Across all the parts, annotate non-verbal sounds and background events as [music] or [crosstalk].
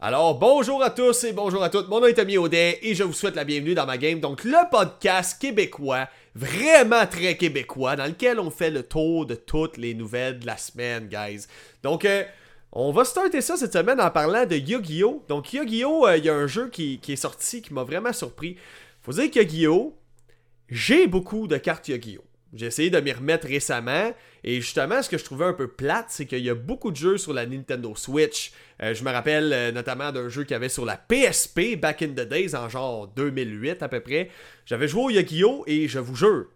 Alors, bonjour à tous et bonjour à toutes. Mon nom est Tommy Audet et je vous souhaite la bienvenue dans ma game. Donc, le podcast québécois, vraiment très québécois, dans lequel on fait le tour de toutes les nouvelles de la semaine, guys. Donc, euh, on va starter ça cette semaine en parlant de Yu-Gi-Oh! Donc, Yu-Gi-Oh! euh, Il y a un jeu qui, qui est sorti qui m'a vraiment surpris. Faut dire que Yu-Gi-Oh! J'ai beaucoup de cartes Yu-Gi-Oh! J'ai essayé de m'y remettre récemment et justement ce que je trouvais un peu plate, c'est qu'il y a beaucoup de jeux sur la Nintendo Switch. Euh, je me rappelle euh, notamment d'un jeu qu'il y avait sur la PSP back in the days en genre 2008 à peu près. J'avais joué au Yu-Gi-Oh! et je vous jure,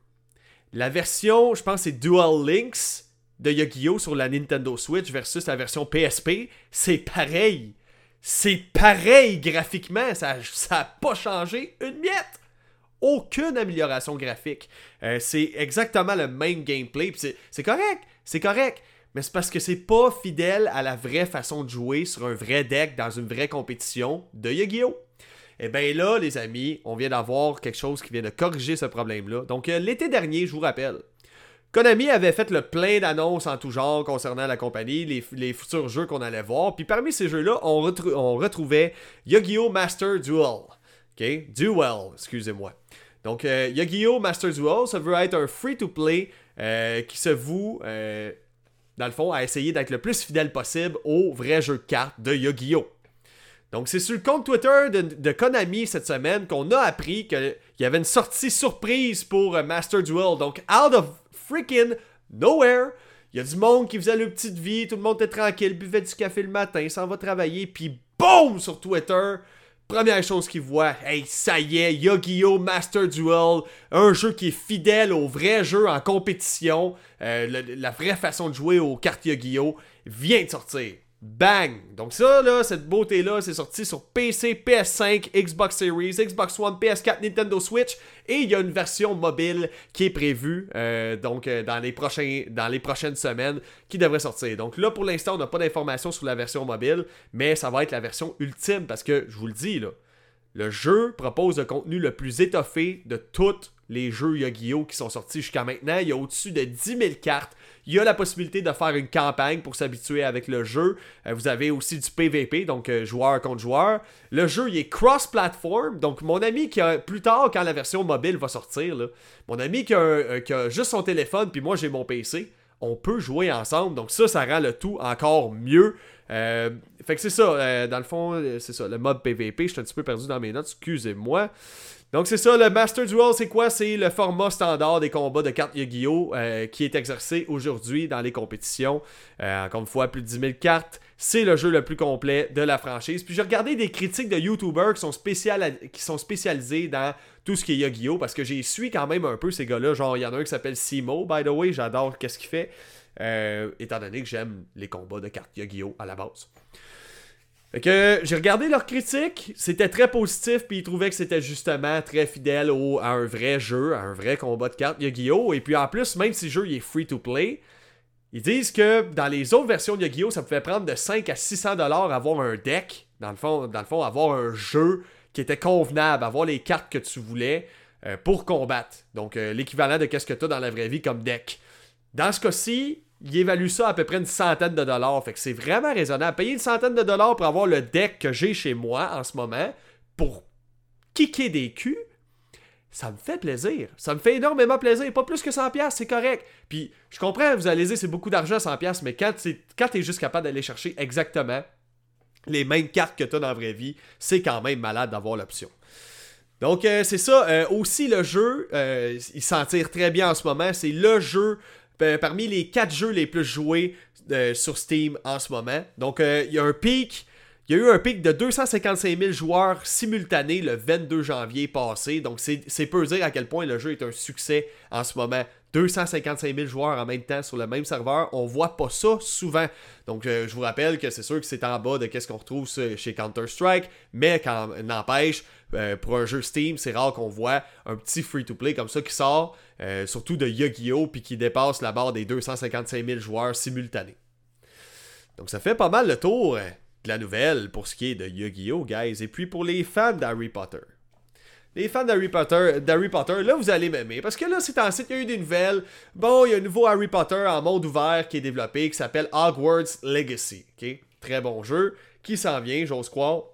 la version, je pense c'est Dual Links de Yu-Gi-Oh! sur la Nintendo Switch versus la version PSP, c'est pareil. C'est pareil graphiquement, ça n'a pas changé une miette aucune amélioration graphique. Euh, c'est exactement le même gameplay. c'est- correct, c'est correct. Mais c'est parce que c'est pas fidèle à la vraie façon de jouer sur un vrai deck dans une vraie compétition de Yu-Gi-Oh! Et bien là, les amis, on vient d'avoir quelque chose qui vient de corriger ce problème-là. Donc euh, l'été dernier, je vous rappelle, Konami avait fait le plein d'annonces en tout genre concernant la compagnie, les, futurs jeux qu'on allait voir. Puis parmi ces jeux-là, on, on retrouvait Yu-Gi-Oh! Master Duel. OK? Duel, excusez-moi. Donc, euh, Yu-Gi-Oh! Duel, ça veut être un free-to-play euh, qui se voue, euh, dans le fond, à essayer d'être le plus fidèle possible au vrai jeu de cartes de Yu-Gi-Oh! Donc, c'est sur le compte Twitter de, de Konami cette semaine qu'on a appris qu'il y avait une sortie surprise pour euh, Master Duel. Donc, out of freaking nowhere, il y a du monde qui faisait leur petite vie, tout le monde était tranquille, buvait du café le matin, s'en va travailler, puis boum sur Twitter. Première chose qu'ils voient, hey, ça y est, Yu-Gi-Oh! Master Duel, un jeu qui est fidèle au vrai jeu en compétition, euh, la vraie façon de jouer aux cartes Yu-Gi-Oh! vient de sortir. Bang! Donc ça, là, cette beauté-là, c'est sorti sur PC, PS5, Xbox Series, Xbox One, PS4, Nintendo Switch, et il y a une version mobile qui est prévue, euh, donc euh, dans, les dans les prochaines semaines, qui devrait sortir. Donc là, pour l'instant, on n'a pas d'informations sur la version mobile, mais ça va être la version ultime, parce que, je vous le dis, là, le jeu propose le contenu le plus étoffé de tous les jeux Yu-Gi-Oh! qui sont sortis jusqu'à maintenant. Il y a au-dessus de 10 000 cartes. Il y a la possibilité de faire une campagne pour s'habituer avec le jeu. Euh, vous avez aussi du PVP, donc euh, joueur contre joueur. Le jeu, il est cross-platform. Donc, mon ami qui a, plus tard, quand la version mobile va sortir, mon ami euh, qui a juste son téléphone, puis moi j'ai mon PC, on peut jouer ensemble. Donc, ça, ça rend le tout encore mieux. Euh, fait que c'est ça, euh, dans le fond, euh, c'est ça, le mode PVP. Je suis un petit peu perdu dans mes notes, excusez-moi. Donc c'est ça, le Master Duel, c'est quoi? C'est le format standard des combats de cartes Yu-Gi-Oh! qui est exercé aujourd'hui dans les compétitions. Encore une fois, plus de 10 000 cartes. C'est le jeu le plus complet de la franchise. Puis j'ai regardé des critiques de YouTubers qui sont, qui sont spécialisés dans tout ce qui est Yu-Gi-Oh! parce que j'ai suis quand même un peu ces gars-là. Genre, il y en a un qui s'appelle Simo, by the way, j'adore qu'est-ce qu'il fait. Euh, étant donné que j'aime les combats de cartes Yu-Gi-Oh! à la base. Que j'ai regardé leurs critiques, c'était très positif, puis ils trouvaient que c'était justement très fidèle au, à un vrai jeu, à un vrai combat de cartes Yu-Gi-Oh! Et puis en plus, même si le jeu est free to play, ils disent que dans les autres versions de Yu-Gi-Oh! ça pouvait prendre de 5 à 600 dollars avoir un deck, dans le, fond, dans le fond, avoir un jeu qui était convenable, avoir les cartes que tu voulais euh, pour combattre. Donc euh, l'équivalent de qu'est-ce que tu as dans la vraie vie comme deck. Dans ce cas-ci, il évalue ça à peu près une centaine de dollars. Fait que c'est vraiment raisonnable. Payer une centaine de dollars pour avoir le deck que j'ai chez moi en ce moment pour kicker des culs, ça me fait plaisir. Ça me fait énormément plaisir. Pas plus que 100$, c'est correct. Puis je comprends, vous allez dire c'est beaucoup d'argent 100$, mais quand tu es juste capable d'aller chercher exactement les mêmes cartes que tu as dans la vraie vie, c'est quand même malade d'avoir l'option. Donc euh, c'est ça. Euh, aussi le jeu, euh, il s'en tire très bien en ce moment. C'est le jeu parmi les 4 jeux les plus joués euh, sur Steam en ce moment. Donc euh, il y a un pic. Il y a eu un pic de 255 000 joueurs simultanés le 22 janvier passé. Donc c'est peu dire à quel point le jeu est un succès en ce moment. 255 000 joueurs en même temps sur le même serveur, on voit pas ça souvent. Donc euh, je vous rappelle que c'est sûr que c'est en bas de qu'est-ce qu'on retrouve chez Counter-Strike, mais quand n'empêche, euh, pour un jeu Steam, c'est rare qu'on voit un petit free-to-play comme ça qui sort, euh, surtout de Yu-Gi-Oh! puis qui dépasse la barre des 255 000 joueurs simultanés. Donc ça fait pas mal le tour euh, de la nouvelle pour ce qui est de Yu-Gi-Oh! guys. Et puis pour les fans d'Harry Potter. Les fans d'Harry Potter, d'Harry Potter, là, vous allez m'aimer. Parce que là, c'est en site, il y a eu des nouvelles. Bon, il y a un nouveau Harry Potter en monde ouvert qui est développé, qui s'appelle Hogwarts Legacy. Très bon jeu, qui s'en vient, j'ose croire.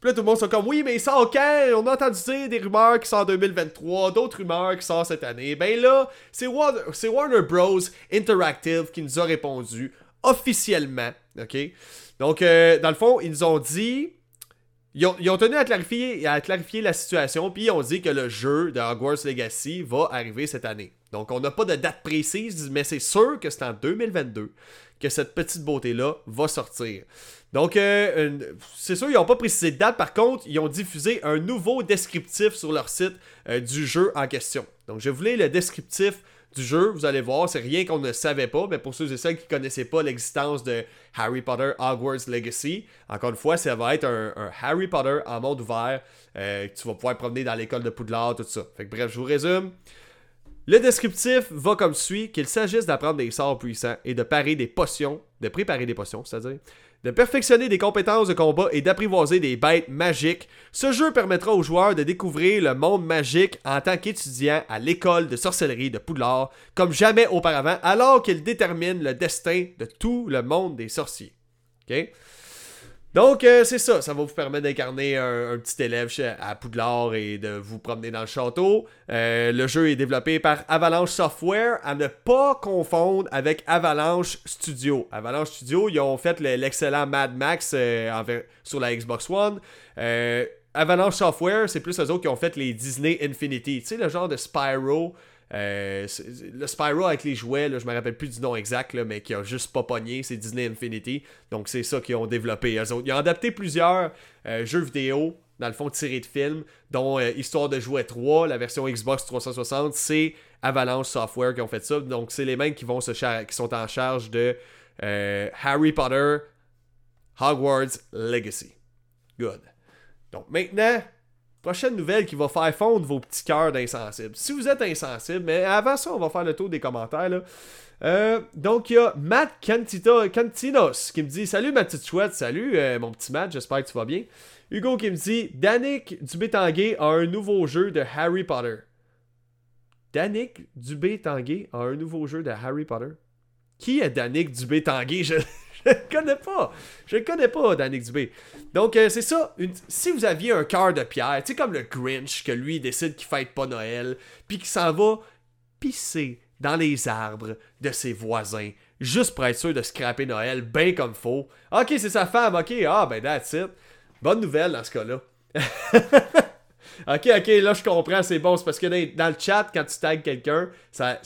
Puis là, tout le monde sont comme, oui, mais sort quand? On a entendu dire des rumeurs qui sortent en 2023, d'autres rumeurs qui sortent cette année. Ben là, c'est Warner, Warner Bros. Interactive qui nous a répondu officiellement, ok? Donc, euh, dans le fond, ils nous ont dit... Ils ont, tenu à clarifier, à clarifier la situation, puis ils ont dit que le jeu de Hogwarts Legacy va arriver cette année. Donc, on n'a pas de date précise, mais c'est sûr que c'est en 2022 que cette petite beauté-là va sortir. Donc, euh, c'est sûr, ils n'ont pas précisé de date. Par contre, ils ont diffusé un nouveau descriptif sur leur site euh, du jeu en question. Donc, je voulais le descriptif du jeu. Vous allez voir, c'est rien qu'on ne savait pas. Mais pour ceux et celles qui ne connaissaient pas l'existence de Harry Potter Hogwarts Legacy, encore une fois, ça va être un, Harry Potter en monde ouvert. Euh, que tu vas pouvoir promener dans l'école de Poudlard, tout ça. Fait que bref, je vous résume. Le descriptif va comme suit qu'il s'agisse d'apprendre des sorts puissants et de parer des potions, de préparer des potions, c'est-à-dire de perfectionner des compétences de combat et d'apprivoiser des bêtes magiques. Ce jeu permettra aux joueurs de découvrir le monde magique en tant qu'étudiants à l'école de sorcellerie de Poudlard comme jamais auparavant, alors qu'il détermine le destin de tout le monde des sorciers. Donc, euh, c'est ça. Ça va vous permettre d'incarner un, petit élève à Poudlard et de vous promener dans le château. Euh, le jeu est développé par Avalanche Software, à ne pas confondre avec Avalanche Studio. Avalanche Studio, ils ont fait l'excellent Mad Max euh, sur la Xbox One. Avalanche Software, c'est plus eux autres qui ont fait les Disney Infinity. Tu sais, le genre de Spyro euh, le Spyro avec les jouets, je me rappelle plus du nom exact, mais qui a juste pas c'est Disney Infinity. Donc c'est ça qu'ils ont développé. Ils ont adapté plusieurs euh, jeux vidéo, dans le fond tirés de films, dont euh, Histoire de jouer 3, la version Xbox 360, c'est Avalanche Software qui ont fait ça. Donc c'est les mêmes qui, vont se qui sont en charge de Harry Potter Hogwarts Legacy. Good. Donc maintenant, Prochaine nouvelle qui va faire fondre vos petits cœurs d'insensibles. Si vous êtes insensible, mais avant ça, on va faire le tour des commentaires. Euh, donc, il y a Matt Cantinos qui me dit Salut ma petite chouette, salut euh, mon petit Matt, j'espère que tu vas bien. Hugo qui me dit Danick Dubé-Tanguay a un nouveau jeu de Harry Potter. Danick Dubé-Tanguay a un nouveau jeu de Harry Potter? Qui est Danick Dubé-Tanguay [laughs] [laughs] je connais pas. Je connais pas, Danick Dubé. Donc, euh, c'est ça. si vous aviez un cœur de pierre, tu sais, comme le Grinch, que lui décide qu'il fête pas Noël, puis qu'il s'en va pisser dans les arbres de ses voisins, juste pour être sûr de scraper Noël bien comme faut. Ok, c'est sa femme, ok, ah ben that's it. Bonne nouvelle dans ce cas-là. [laughs] ok, ok, là je comprends, c'est bon. C'est parce que dans, le chat, quand tu tags quelqu'un, ça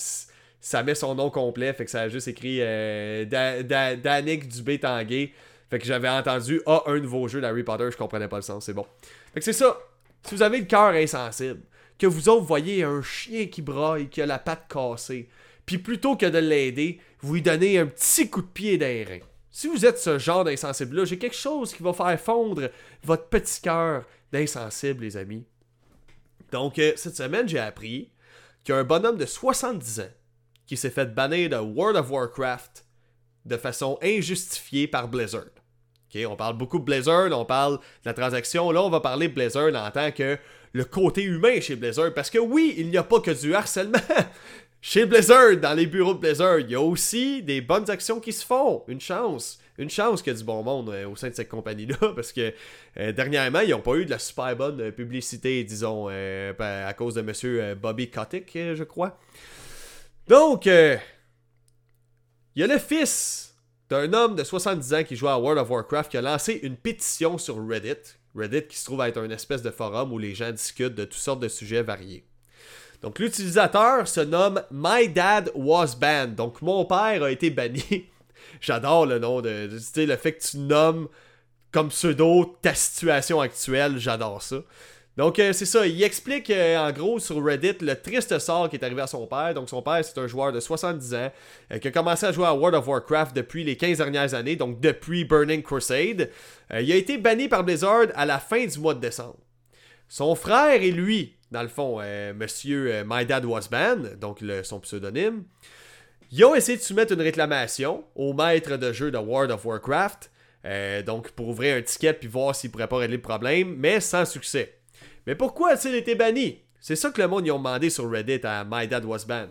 ça met son nom complet, fait que ça a juste écrit euh, Danick Dubé Tanguay. Fait que j'avais entendu Ah, un nouveau jeu d'Harry Potter, je comprenais pas le sens, c'est bon. Fait que c'est ça. Si vous avez le cœur insensible, que vous autres voyez un chien qui braille, qui a la patte cassée, puis plutôt que de l'aider, vous lui donnez un petit coup de pied d'air. Si vous êtes ce genre d'insensible-là, j'ai quelque chose qui va faire fondre votre petit cœur d'insensible, les amis. Donc, euh, cette semaine, j'ai appris qu'il y a un bonhomme de 70 ans qui s'est fait bannir de World of Warcraft de façon injustifiée par Blizzard. on parle beaucoup de Blizzard, on parle de la transaction. Là, on va parler de Blizzard en tant que le côté humain chez Blizzard. Parce que oui, il n'y a pas que du harcèlement. [laughs] chez Blizzard, dans les bureaux de Blizzard, il y a aussi des bonnes actions qui se font. Une chance. Une chance qu'il y a du bon monde euh, au sein de cette compagnie-là. [laughs] Parce que euh, dernièrement, ils n'ont pas eu de la super bonne euh, publicité, disons, à cause de monsieur Bobby Kotick, je crois. Donc, euh, il y a le fils d'un homme de 70 ans qui joue à World of Warcraft qui a lancé une pétition sur Reddit. Reddit qui se trouve être une espèce de forum où les gens discutent de toutes sortes de sujets variés. Donc l'utilisateur se nomme My Dad Was Banned. Donc mon père a été banni. [laughs] J'adore le nom de, de le fait que tu nommes comme pseudo ta situation actuelle, j'adore ça. Donc, euh, c'est ça. Il explique euh, en gros sur Reddit le triste sort qui est arrivé à son père. Donc, son père, c'est un joueur de 70 ans euh, qui a commencé à jouer à World of Warcraft depuis les 15 dernières années, donc depuis Burning Crusade. il a été banni par Blizzard à la fin du mois de décembre. Son frère et lui, dans le fond, Monsieur My Dad Was Banned, donc son pseudonyme, ils ont essayé de soumettre une réclamation au maître de jeu de World of Warcraft. donc, pour ouvrir un ticket puis voir s'il pourrait pas régler le problème, mais sans succès. Mais pourquoi a-t-il été banni? C'est ça que le monde y a demandé sur Reddit à My Dad Was Banned.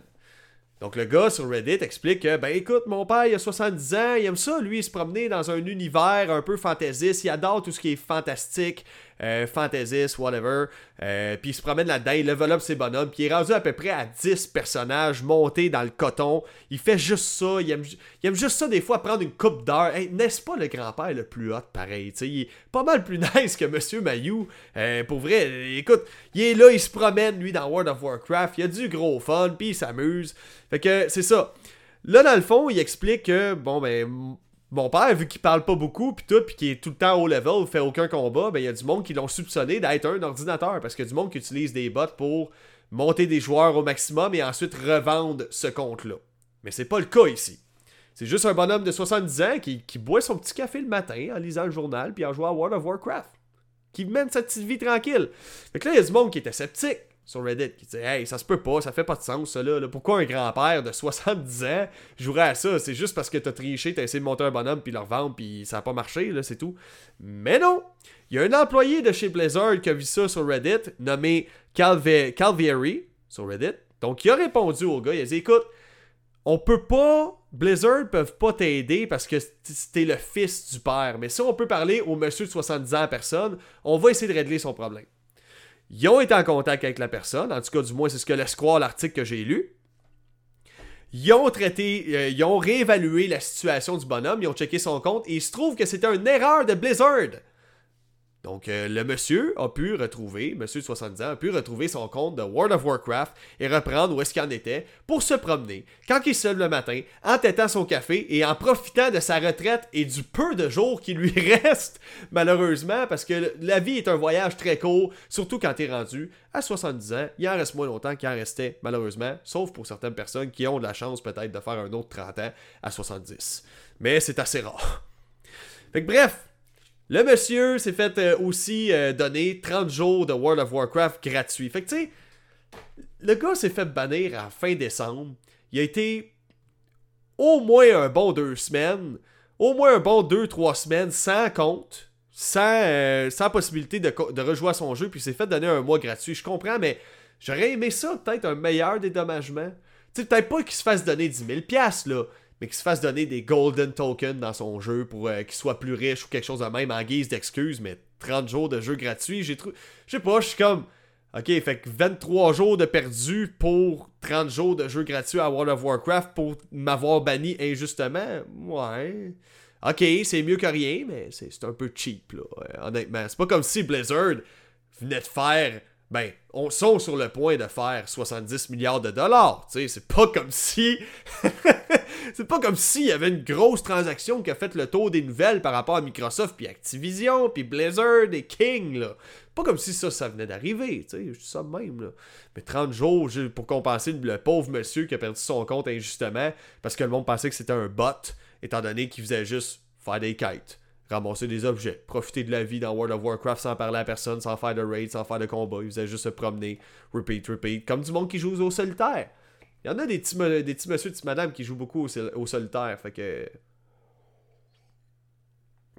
Donc le gars sur Reddit explique que, ben écoute, mon père, il a 70 ans, il aime ça, lui, se promener dans un univers un peu fantaisiste, il adore tout ce qui est fantastique, euh, whatever. Euh, puis il se promène là-dedans, il level up ses bonhommes, puis il est rendu à peu près à 10 personnages montés dans le coton. Il fait juste ça, il aime, juste ça des fois prendre une coupe d'heure. N'est-ce pas le grand-père le plus hot pareil? sais? Il est pas mal plus [laughs] nice que Monsieur Mayou. Euh, pour vrai, écoute, il est là, il se promène lui dans World of Warcraft, il a du gros fun, puis il s'amuse. Fait que c'est ça. Là, dans le fond, il explique que, bon, ben, mon père, vu qu'il parle pas beaucoup, puis tout, puis qu'il est tout le temps au level, fait aucun combat, ben il y a du monde qui l'ont soupçonné d'être un ordinateur, parce qu'il y a du monde qui utilise des bots pour monter des joueurs au maximum et ensuite revendre ce compte-là. Mais c'est pas le cas ici. C'est juste un bonhomme de 70 ans qui, qui, boit son petit café le matin en lisant le journal puis en jouant à World of Warcraft. Qui mène sa petite vie tranquille. Fait que là, il y a du monde qui était sceptique sur Reddit qui dit Hey, ça se peut pas, ça fait pas de sens, ça là. Pourquoi un grand-père de [laughs] 70 ans jouerait à ça? C'est juste parce que t'as triché, t'as essayé de monter un bonhomme puis le revendre puis ça a pas marché, là, c'est tout. Mais non Il y a un employé de chez Blizzard qui a vu ça sur Reddit, nommé Calvieri, sur Reddit. Donc il a répondu au gars, il a dit Écoute, on peut pas. Blizzard peuvent pas t'aider parce que t'es le fils du père. Mais si on peut parler au monsieur de 70 ans à personne, on va essayer de régler son problème. Ils ont été en contact avec la personne, en tout cas, du moins, c'est ce que laisse croire l'article que j'ai lu. Ils ont traité, euh, ils ont réévalué la situation du bonhomme, ils ont checké son compte et il se trouve que c'était une erreur de Blizzard. Donc, euh, le monsieur a pu retrouver, monsieur de 70 ans, a pu retrouver son compte de World of Warcraft et reprendre où est-ce qu'il en était pour se promener quand il se lève le matin, en têtant son café et en profitant de sa retraite et du peu de jours qui lui [laughs] reste, malheureusement, parce que la vie est un voyage très court, surtout quand tu es rendu à 70 ans. Il en reste moins longtemps qu'il en restait, malheureusement, sauf pour certaines personnes qui ont de la chance peut-être de faire un autre 30 ans à 70. Mais c'est assez rare. Fait que bref, le monsieur s'est fait euh, aussi euh, donner 30 jours de World of Warcraft gratuit. Fait que tu sais, le gars s'est fait bannir à fin décembre. Il a été au moins un bon deux semaines, au moins un bon deux, trois semaines sans compte, sans, euh, sans possibilité de, de rejouer à son jeu, puis s'est fait donner un mois gratuit. Je comprends, mais j'aurais aimé ça, peut-être un meilleur dédommagement. Tu sais, peut-être pas qu'il se fasse donner 10 000$, là mais qu'il se fasse donner des golden tokens dans son jeu pour euh, qu'il soit plus riche ou quelque chose de même en guise d'excuse, mais 30 jours de jeu gratuit, j'ai trouvé. Je sais pas, je suis comme. Ok, fait que 23 jours de perdu pour 30 jours de jeu gratuit à World of Warcraft pour m'avoir banni injustement. Ouais. Ok, c'est mieux que rien, mais c'est un peu cheap, là, euh, honnêtement. C'est pas comme si Blizzard venait de faire ben, on sont sur le point de faire 70 milliards de dollars. C'est pas comme si. [laughs] c'est pas comme s'il y avait une grosse transaction qui a fait le tour des nouvelles par rapport à Microsoft, puis Activision, puis Blizzard et King, là. Pas comme si ça, ça venait d'arriver, tu je dis ça même, là. Mais 30 jours pour compenser le pauvre monsieur qui a perdu son compte injustement parce que le monde pensait que c'était un bot, étant donné qu'il faisait juste faire des quêtes ramasser des objets, profiter de la vie dans World of Warcraft sans parler à personne, sans faire de raid, sans faire de combat. Il faisait juste se promener, repeat, repeat, comme du monde qui joue au solitaire. Il y en a des petits, des petits monsieur, des petites madames qui jouent beaucoup au, solitaire, fait que...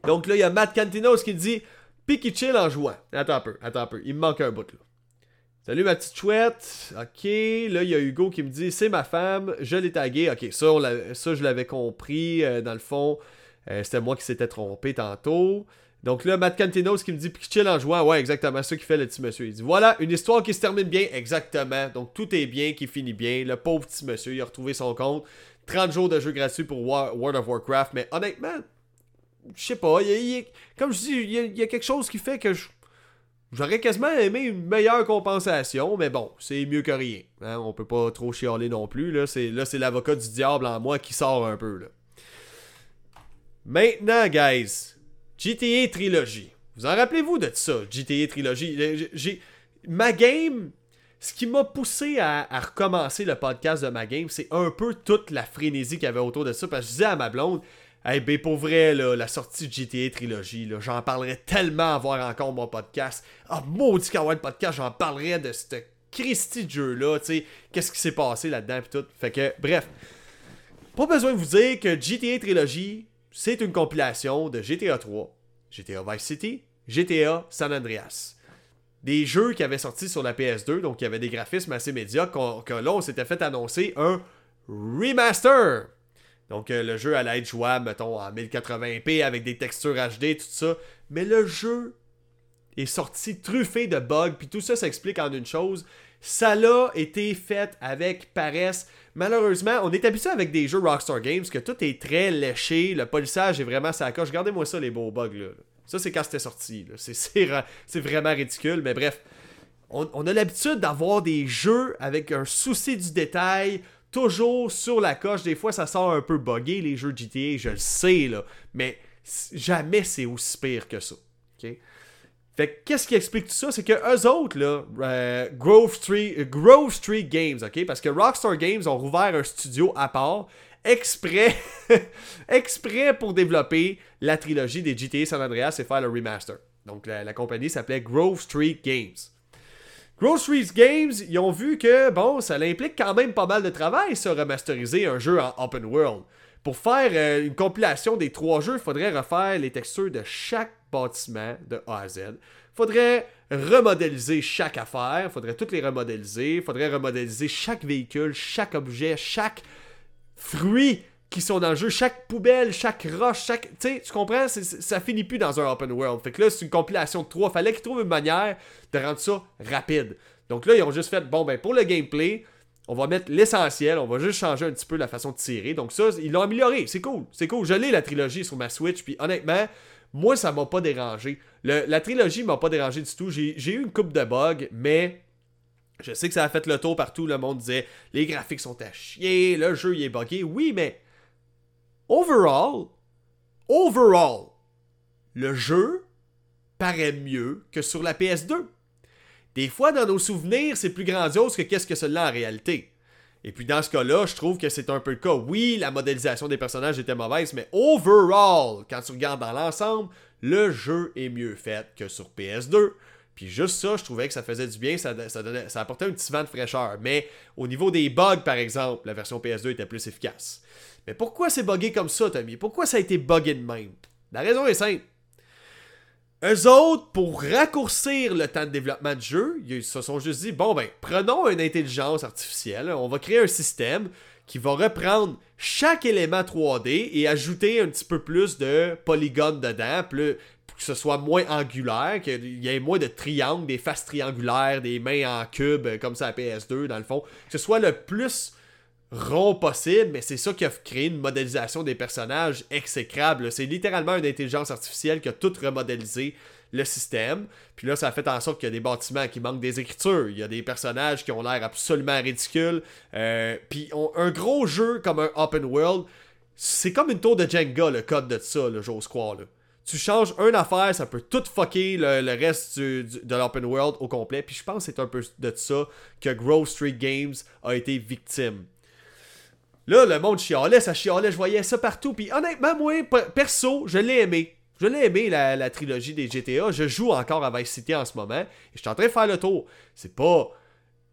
Donc là, il y a Matt Cantinos qui dit « Picky chill en jouant. » Attends un peu, attends un peu, il me manque un bout là. Salut ma petite chouette. Ok, là il y a Hugo qui me dit c'est ma femme, je l'ai tagué. Ok, ça, ça je l'avais compris euh, dans le fond. Euh, c'était moi qui s'étais trompé tantôt. Donc là, Matt Cantinos qui me dit chill en jouant. Ouais, exactement, ça qui fait le petit monsieur. Il dit voilà, une histoire qui se termine bien. Exactement. Donc tout est bien, qui finit bien. Le pauvre petit monsieur, il a retrouvé son compte. 30 jours de jeu gratuit pour World of Warcraft. Mais honnêtement, je sais pas. comme je dis, il y, a, quelque chose qui fait que J'aurais quasiment aimé une meilleure compensation, mais bon, c'est mieux que rien. Hein. On peut pas trop chialer non plus. Là, c'est l'avocat du diable en moi qui sort un peu. Là. Maintenant, guys, GTA Trilogy. Vous en rappelez-vous de ça, GTA Trilogy? J'ai... Ma game, ce qui m'a poussé à, recommencer le podcast de ma game, c'est un peu toute la frénésie qu'il y avait autour de ça. Parce que je disais à ma blonde, hey, ben pour vrai, la sortie de GTA Trilogy, j'en parlerais tellement à voir encore mon podcast. Ah, maudit qu'à avoir le podcast, j'en parlerais de ce Christy jeu-là, tu sais, qu'est-ce qui s'est passé là-dedans, pis tout. Fait que, bref, pas besoin de vous dire que GTA Trilogy, c'est une compilation de GTA 3, GTA Vice City, GTA San Andreas. Des jeux qui avaient sorti sur la PS2, donc il y avait des graphismes assez médiocres, que là, on s'était fait annoncer un remaster. Donc euh, le jeu allait être jouable, mettons, en 1080p avec des textures HD, tout ça. Mais le jeu est sorti truffé de bugs, puis tout ça s'explique en une chose. Ça l'a été fait avec paresse. Malheureusement, on est habitué avec des jeux Rockstar Games que tout est très léché, le polissage est vraiment sa coche. Regardez-moi ça, les beaux bugs là. Ça, c'est quand c'était sorti. C'est vraiment ridicule, mais bref. On, a l'habitude d'avoir des jeux avec un souci du détail, toujours sur la coche. Des fois, ça sort un peu buggé, les jeux GTA, je le sais, là. Mais jamais c'est aussi pire que ça. Fait qu'est-ce qui explique tout ça? C'est que eux autres, là, euh, Grove, Street, euh, Grove Street Games, ok? Parce que Rockstar Games ont rouvert un studio à part, exprès, [laughs] exprès pour développer la trilogie des GTA San Andreas et faire le remaster. Donc la, la compagnie s'appelait Grove Street Games. Grove Street Games, ils ont vu que, bon, ça implique quand même pas mal de travail, ça, remasteriser un jeu en open world. Pour faire euh, une compilation des trois jeux, il faudrait refaire les textures de chaque bâtiment de A à Z. Faudrait remodéliser chaque affaire, faudrait toutes les remodéliser, faudrait remodéliser chaque véhicule, chaque objet, chaque fruit qui sont dans le jeu, chaque poubelle, chaque roche, chaque. Tu sais, tu comprends? ça finit plus dans un open world. Fait que là, c'est une compilation de trois. Fallait qu'ils trouvent une manière de rendre ça rapide. Donc là, ils ont juste fait, bon, ben pour le gameplay, on va mettre l'essentiel, on va juste changer un petit peu la façon de tirer. Donc ça, ils l'ont amélioré, c'est cool, c'est cool. Je l'ai la trilogie sur ma Switch, puis honnêtement, moi ça m'a pas dérangé. la trilogie m'a pas dérangé du tout. J'ai eu une coupe de bugs, mais je sais que ça a fait le tour partout. Le monde disait les graphiques sont à chier, le jeu il est buggé. Oui, mais overall, overall, le jeu paraît mieux que sur la PS2. Des fois, dans nos souvenirs, c'est plus grandiose que qu'est-ce que cela en réalité. Et puis dans ce cas-là, je trouve que c'est un peu le cas. Oui, la modélisation des personnages était mauvaise, mais overall, quand tu regardes dans l'ensemble, le jeu est mieux fait que sur PS2. Puis juste ça, je trouvais que ça faisait du bien, ça, ça, apportait un petit vent de fraîcheur. Mais au niveau des bugs, par exemple, la version PS2 était plus efficace. Mais pourquoi c'est buggé comme ça, Tommy? Pourquoi ça a été buggé de même? La raison est simple. Eux autres, pour raccourcir le temps de développement du jeu, ils se sont juste dit bon, ben, prenons une intelligence artificielle, on va créer un système qui va reprendre chaque élément 3D et ajouter un petit peu plus de polygones dedans, plus, pour que ce soit moins angulaire, qu'il y ait moins de triangles, des faces triangulaires, des mains en cube, comme ça à PS2 dans le fond, que ce soit le plus rond possible, mais c'est ça qui a créé une modélisation des personnages exécrable. C'est littéralement une intelligence artificielle qui a tout remodélisé le système. Puis là, ça a fait en sorte qu'il y a des bâtiments qui manquent des écritures. Il y a des personnages qui ont l'air absolument ridicules. Euh, puis un gros jeu comme un open world, c'est comme une tour de Jenga, le code de ça, j'ose croire. Tu changes une affaire, ça peut tout fucker le, reste de l'open world au complet. Puis je pense que c'est un peu de ça que Grove Street Games a été victime. Là, le monde chialait, ça chialait, je voyais ça partout. Puis honnêtement, moi, perso, je l'ai aimé. Je l'ai aimé, la, trilogie des GTA. Je joue encore à Vice City en ce moment. Et je suis en train de faire le tour. C'est pas.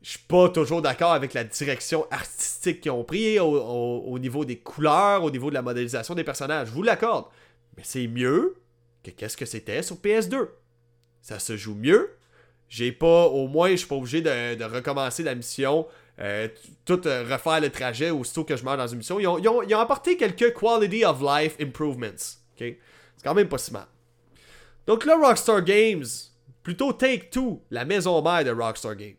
Je suis pas toujours d'accord avec la direction artistique qu'ils ont pris au, niveau des couleurs, au niveau de la modélisation des personnages. Je vous l'accorde. Mais c'est mieux que qu'est-ce que c'était sur PS2. Ça se joue mieux. J'ai pas, au moins, je suis pas obligé de recommencer la mission euh, tout euh, refaire le trajet aussitôt que je meurs dans une mission. Ils ont, apporté quelques quality of life improvements. C'est quand même pas si mal. Donc là, Rockstar Games, plutôt Take-Two, la maison mère de Rockstar Games,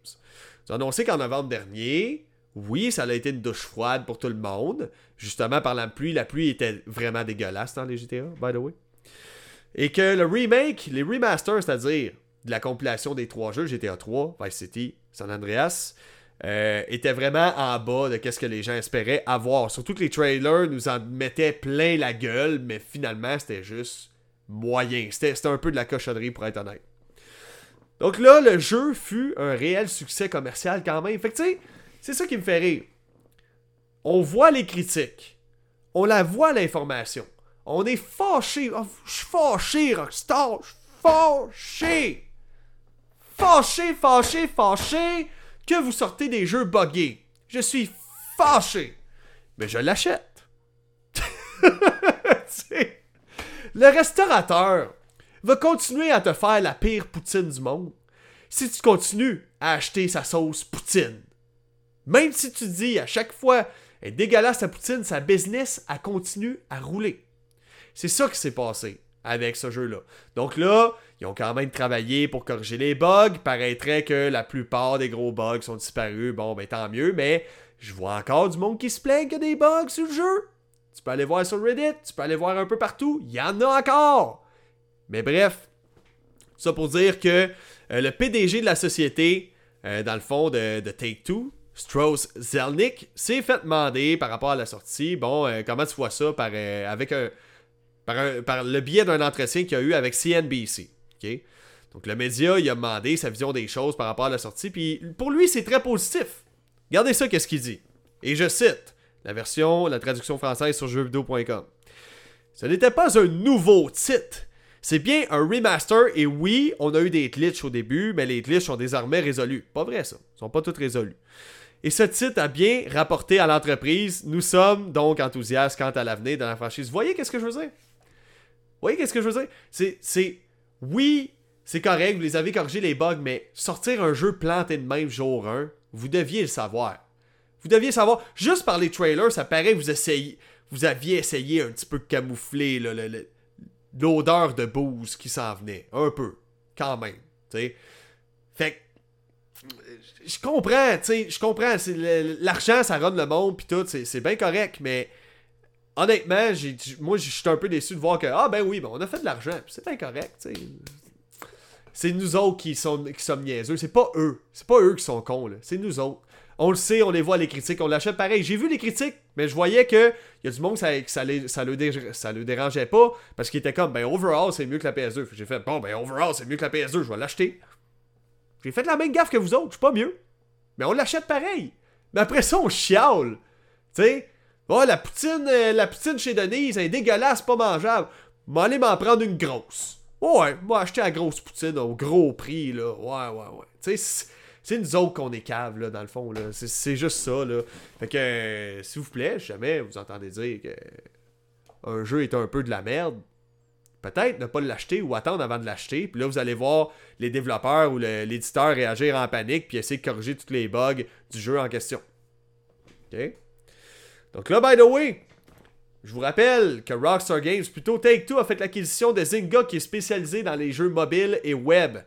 ils ont annoncé qu'en novembre dernier, oui, ça a été une douche froide pour tout le monde, justement par la pluie. La pluie était vraiment dégueulasse dans les GTA, by the way. Et que le remake, les remasters, c'est-à-dire de la compilation des trois jeux, GTA 3, Vice City, San Andreas, euh, était vraiment en bas de ce que les gens espéraient avoir. Surtout que les trailers nous en mettaient plein la gueule, mais finalement, c'était juste moyen. C'était un peu de la cochonnerie, pour être honnête. Donc là, le jeu fut un réel succès commercial quand même. Fait que tu sais, c'est ça qui me fait rire. On voit les critiques. On la voit l'information. On est fâché. Oh, je suis fâché, Rockstar. Je suis fâché. Fâché, fâché, fâché que vous sortez des jeux buggés. Je suis fâché. Mais je l'achète. [laughs] le restaurateur va continuer à te faire la pire poutine du monde si tu continues à acheter sa sauce poutine. Même si tu dis à chaque fois Elle dégueulasse sa poutine, sa business, elle continue à rouler. C'est ça qui s'est passé avec ce jeu-là. Donc là, ils ont quand même travaillé pour corriger les bugs. Paraîtrait que la plupart des gros bugs sont disparus. Bon, ben tant mieux, mais je vois encore du monde qui se plaint qu'il y a des bugs sur le jeu. Tu peux aller voir sur Reddit, tu peux aller voir un peu partout. Il y en a encore. Mais bref, ça pour dire que euh, le PDG de la société, euh, dans le fond de, Take-Two, Strauss Zelnick, s'est fait demander par rapport à la sortie, bon, euh, comment tu vois ça par, avec un, par, le biais d'un entretien qu'il a eu avec CNBC. Donc le média, il a demandé sa vision des choses par rapport à la sortie, puis pour lui, c'est très positif. Regardez ça, qu'est-ce qu'il dit. Et je cite la version, la traduction française sur jeuxvideo.com. Ce n'était pas un nouveau titre. C'est bien un remaster et oui, on a eu des glitches au début, mais les glitches sont désormais résolus. Pas vrai ça, ils sont pas tous résolus. Et ce titre a bien rapporté à l'entreprise. Nous sommes donc enthousiastes quant à l'avenir de la franchise. Voyez qu'est-ce que je veux dire? Vous voyez qu'est-ce que je veux dire? C'est, oui, c'est correct, vous les avez corrigé les bugs, mais sortir un jeu planté de même jour 1, vous deviez le savoir. Vous deviez savoir, juste par les trailers, ça paraît que vous essayez, vous aviez essayé un petit peu de camoufler l'odeur de bouse qui s'en venait. Un peu. Quand même. Fait je comprends, je comprends. L'argent, ça rend le monde, puis tout, c'est bien correct, mais honnêtement, moi, je suis un peu déçu de voir que, ah ben oui, ben, on a fait de l'argent, c'est bien correct, tu. C'est nous autres qui, sont, qui sommes niaiseux, c'est pas eux. C'est pas eux qui sont cons. C'est nous autres. On le sait, on les voit les critiques, on l'achète pareil. J'ai vu les critiques, mais je voyais que y a du monde que ça, ça, ça, le ça le dérangeait pas parce qu'il était comme ben overall c'est mieux que la PS2. J'ai fait bon ben overall c'est mieux que la PS2, je vais l'acheter. J'ai fait la même gaffe que vous autres, je suis pas mieux. Mais on l'achète pareil. Mais après ça on chiale. Tu oh la poutine euh, la poutine chez Denise, elle est dégueulasse, pas mangeable. M'en m'en prendre une grosse. Ouais, moi acheter la grosse poutine au gros prix là. Ouais ouais ouais. Tu c'est nous autres qu'on est cave, là, dans le fond. C'est, juste ça, là. Fait que, euh, s'il vous plaît, jamais vous entendez dire que un jeu est un peu de la merde, peut-être ne pas l'acheter ou attendre avant de l'acheter. Puis là, vous allez voir les développeurs ou l'éditeur réagir en panique puis essayer de corriger tous les bugs du jeu en question. OK? Donc là, by the way, je vous rappelle que Rockstar Games, plutôt Take-Two, a fait l'acquisition de Zynga qui est spécialisé dans les jeux mobiles et web.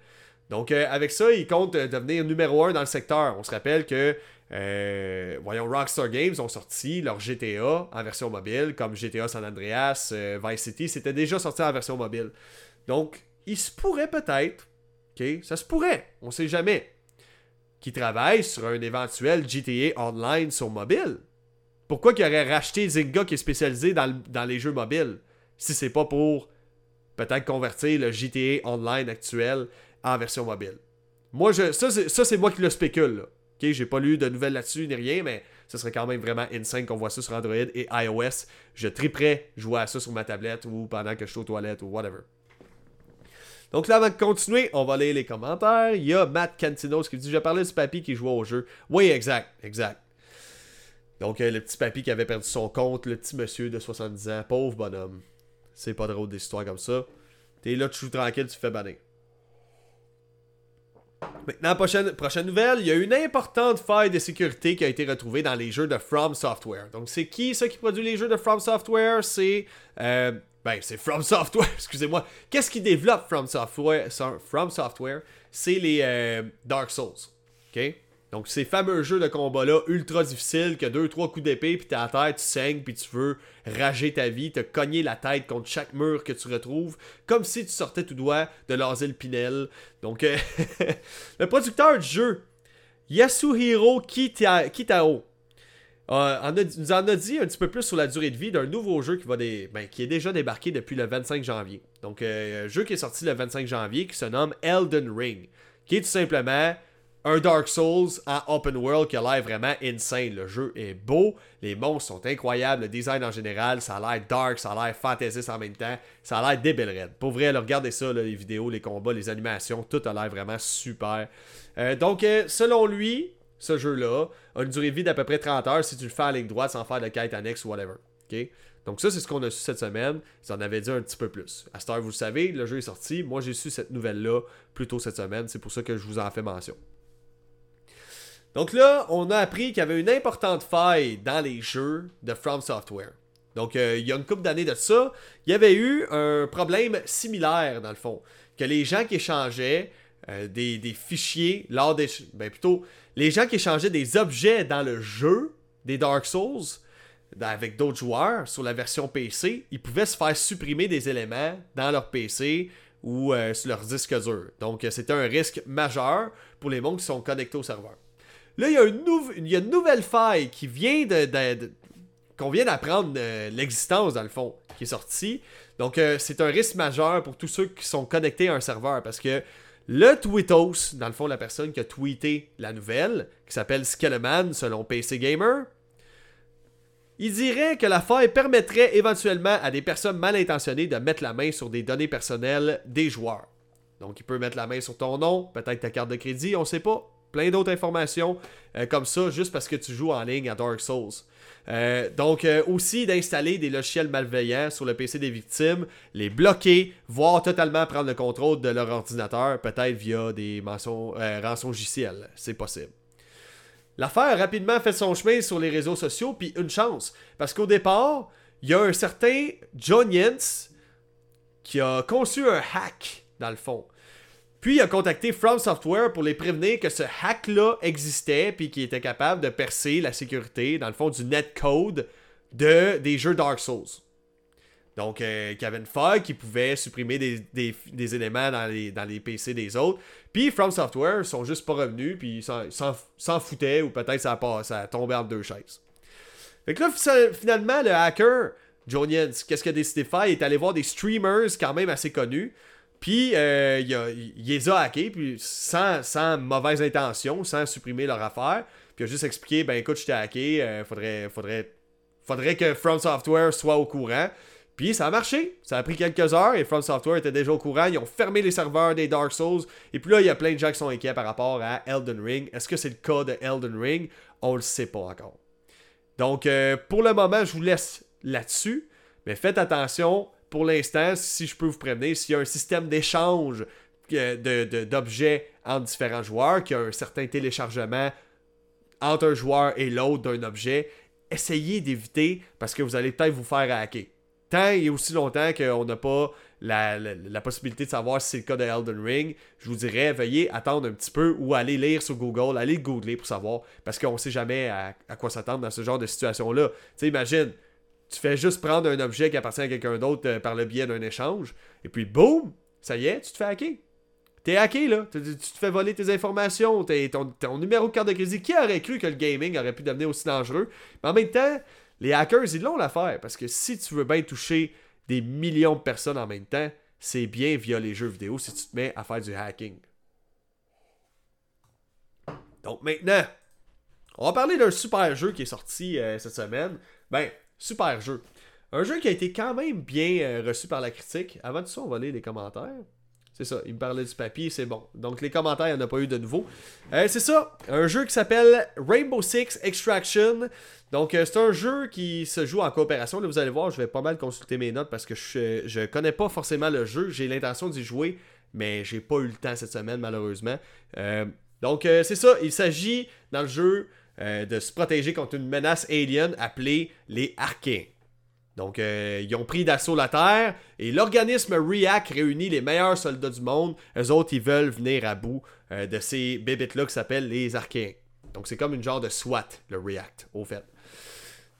Donc, euh, avec ça, ils comptent euh, devenir numéro 1 dans le secteur. On se rappelle que, euh, voyons, Rockstar Games ont sorti leur GTA en version mobile, comme GTA San Andreas, Vice City, c'était déjà sorti en version mobile. Donc, il se pourrait peut-être, ok, ça se pourrait, on sait jamais, qu'ils travaillent sur un éventuel GTA Online sur mobile. Pourquoi qu'ils auraient racheté Zynga qui est spécialisé dans, dans les jeux mobiles, si c'est pas pour peut-être convertir le GTA Online actuel en version mobile? Moi, je, ça, c'est moi qui le spécule. Là. Ok, j'ai pas lu de nouvelles là-dessus ni rien, mais ce serait quand même vraiment insane qu'on voit ça sur Android et iOS. Je triperais jouer à ça sur ma tablette ou pendant que je suis aux toilettes ou whatever. Donc là, avant de continuer, on va lire les commentaires. Il y a Matt Cantinos qui dit Je parlais du papy qui jouait au jeu. Oui, exact, exact. Donc, euh, le petit papy qui avait perdu son compte, le petit monsieur de 70 ans, pauvre bonhomme. C'est pas drôle des histoires comme ça. T'es là, tu joues tranquille, tu fais banner. Maintenant, prochaine, prochaine nouvelle, il y a une importante faille de sécurité qui a été retrouvée dans les jeux de From Software. Donc, c'est qui ça qui produit les jeux de From Software? C'est. Euh, ben, c'est From Software, [laughs] excusez-moi. Qu'est-ce qui développe From Software From Software, c'est les euh, Dark Souls. OK? Donc, ces fameux jeux de combat-là, ultra difficiles, que deux, trois coups d'épée, puis t'es à terre, tu saignes, puis tu veux rager ta vie, te cogner la tête contre chaque mur que tu retrouves, comme si tu sortais tout droit de l'asile Pinel. Donc, euh, [laughs] le producteur du jeu, Yasuhiro Kitao, nous en a dit un petit peu plus sur la durée de vie d'un nouveau jeu qui, va ben, qui est déjà débarqué depuis le 25 janvier. Donc, euh, un jeu qui est sorti le 25 janvier qui se nomme Elden Ring, qui est tout simplement un Dark Souls en open world qui a l'air vraiment insane. Le jeu est beau, les monstres sont incroyables, le design en général, ça a l'air dark, ça a l'air fantaisiste en même temps, ça a l'air débile raide. Pour vrai, regardez ça, les vidéos, les combats, les animations, tout a l'air vraiment super. Euh, donc, euh, selon lui, ce jeu-là a une durée de vie d'à peu près 30 heures si tu le fais en ligne droite sans faire de quête annexe ou whatever. Donc ça, c'est ce qu'on a su cette semaine. J'en avais dit un petit peu plus. À cette heure, vous le savez, le jeu est sorti. Moi, j'ai su cette nouvelle-là plus tôt cette semaine. C'est pour ça que je vous en fais mention. Donc là, on a appris qu'il y avait une importante faille dans les jeux de From Software. Donc, euh, il y a une couple d'années de ça, il y avait eu un problème similaire, dans le fond. Que les gens qui échangeaient euh, des, fichiers lors des. Ben, plutôt, les gens qui échangeaient des objets dans le jeu des Dark Souls avec d'autres joueurs sur la version PC, ils pouvaient se faire supprimer des éléments dans leur PC ou euh, sur leur disque dur. Donc, c'était un risque majeur pour les mondes qui sont connectés au serveur. Là, il y a une, nouvelle faille qui vient de, qu'on vient d'apprendre euh, l'existence, dans le fond, qui est sortie. Donc, euh, c'est un risque majeur pour tous ceux qui sont connectés à un serveur parce que le tweetos, dans le fond, la personne qui a tweeté la nouvelle, qui s'appelle Skeleman selon PC Gamer, il dirait que la faille permettrait éventuellement à des personnes mal intentionnées de mettre la main sur des données personnelles des joueurs. Donc, il peut mettre la main sur ton nom, peut-être ta carte de crédit, on sait pas plein d'autres informations euh, comme ça juste parce que tu joues en ligne à Dark Souls. Euh, donc euh, aussi d'installer des logiciels malveillants sur le PC des victimes, les bloquer, voire totalement prendre le contrôle de leur ordinateur, peut-être via des rançons JCL, c'est possible. L'affaire a rapidement fait son chemin sur les réseaux sociaux, puis une chance, parce qu'au départ, il y a un certain John Jens qui a conçu un hack, dans le fond. Puis il a contacté From Software pour les prévenir que ce hack-là existait puis qu'il était capable de percer la sécurité, dans le fond, du netcode de, des jeux Dark Souls. Donc, euh, qu'il y avait une faille qui pouvait supprimer des, éléments dans les, PC des autres. Puis From Software sont juste pas revenus, puis ils s'en foutaient, ou peut-être ça a, ça a tombé entre deux chaises. Fait que là, finalement, le hacker, Jonian, qu'est-ce qu'il a décidé de faire? Il est allé voir des streamers quand même assez connus. Puis, euh, il, les a hackés, puis sans, sans, mauvaise intention, sans supprimer leur affaire. Puis, il a juste expliqué ben écoute, je t'ai hacké, euh, faudrait, faudrait, faudrait que From Software soit au courant. Puis ça a marché. Ça a pris quelques heures et From Software était déjà au courant. Ils ont fermé les serveurs des Dark Souls. Et puis là, il y a plein de gens qui sont inquiets par rapport à Elden Ring. Est-ce que c'est le cas de Elden Ring? On le sait pas encore. Donc, euh, pour le moment, je vous laisse là-dessus. Mais faites attention pour l'instant, si je peux vous prévenir, s'il y a un système d'échange euh, d'objets entre différents joueurs, qui a un certain téléchargement entre un joueur et l'autre d'un objet, essayez d'éviter parce que vous allez peut-être vous faire hacker. Tant et aussi longtemps qu'on n'a pas la, possibilité de savoir si c'est le cas de Elden Ring, je vous dirais, veuillez attendre un petit peu ou aller lire sur Google, aller googler pour savoir, parce qu'on ne sait jamais à, à quoi s'attendre dans ce genre de situation-là. Tu sais, imagine, tu fais juste prendre un objet qui appartient à quelqu'un d'autre euh, par le biais d'un échange, et puis boum, ça y est, tu te fais hacker. T'es hacké, là. Tu, te fais voler tes informations, ton, numéro de carte de crédit. Qui aurait cru que le gaming aurait pu devenir aussi dangereux? Mais en même temps, les hackers, ils l'ont l'affaire. Parce que si tu veux bien toucher des millions de personnes en même temps, c'est bien via les jeux vidéo si tu te mets à faire du hacking. Donc maintenant, on va parler d'un super jeu qui est sorti euh, cette semaine. Ben, Super jeu. Un jeu qui a été quand même bien euh, reçu par la critique. Avant tout ça, on va lire les commentaires. C'est ça, il me parlait du papier, c'est bon. Donc les commentaires, il n'y en a pas eu de nouveau. Euh, c'est ça, un jeu qui s'appelle Rainbow Six Extraction. Donc euh, c'est un jeu qui se joue en coopération. Là, vous allez voir, je vais pas mal consulter mes notes parce que je, je connais pas forcément le jeu. J'ai l'intention d'y jouer, mais j'ai pas eu le temps cette semaine malheureusement. donc c'est ça, il s'agit dans le jeu euh, de se protéger contre une menace alien appelée les Archéens. Donc, euh, ils ont pris d'assaut la Terre et l'organisme REACT réunit les meilleurs soldats du monde. Eux autres, ils veulent venir à bout euh, de ces bébites-là qui s'appellent les Archéens. Donc, c'est comme une genre de SWAT, le REACT, au fait.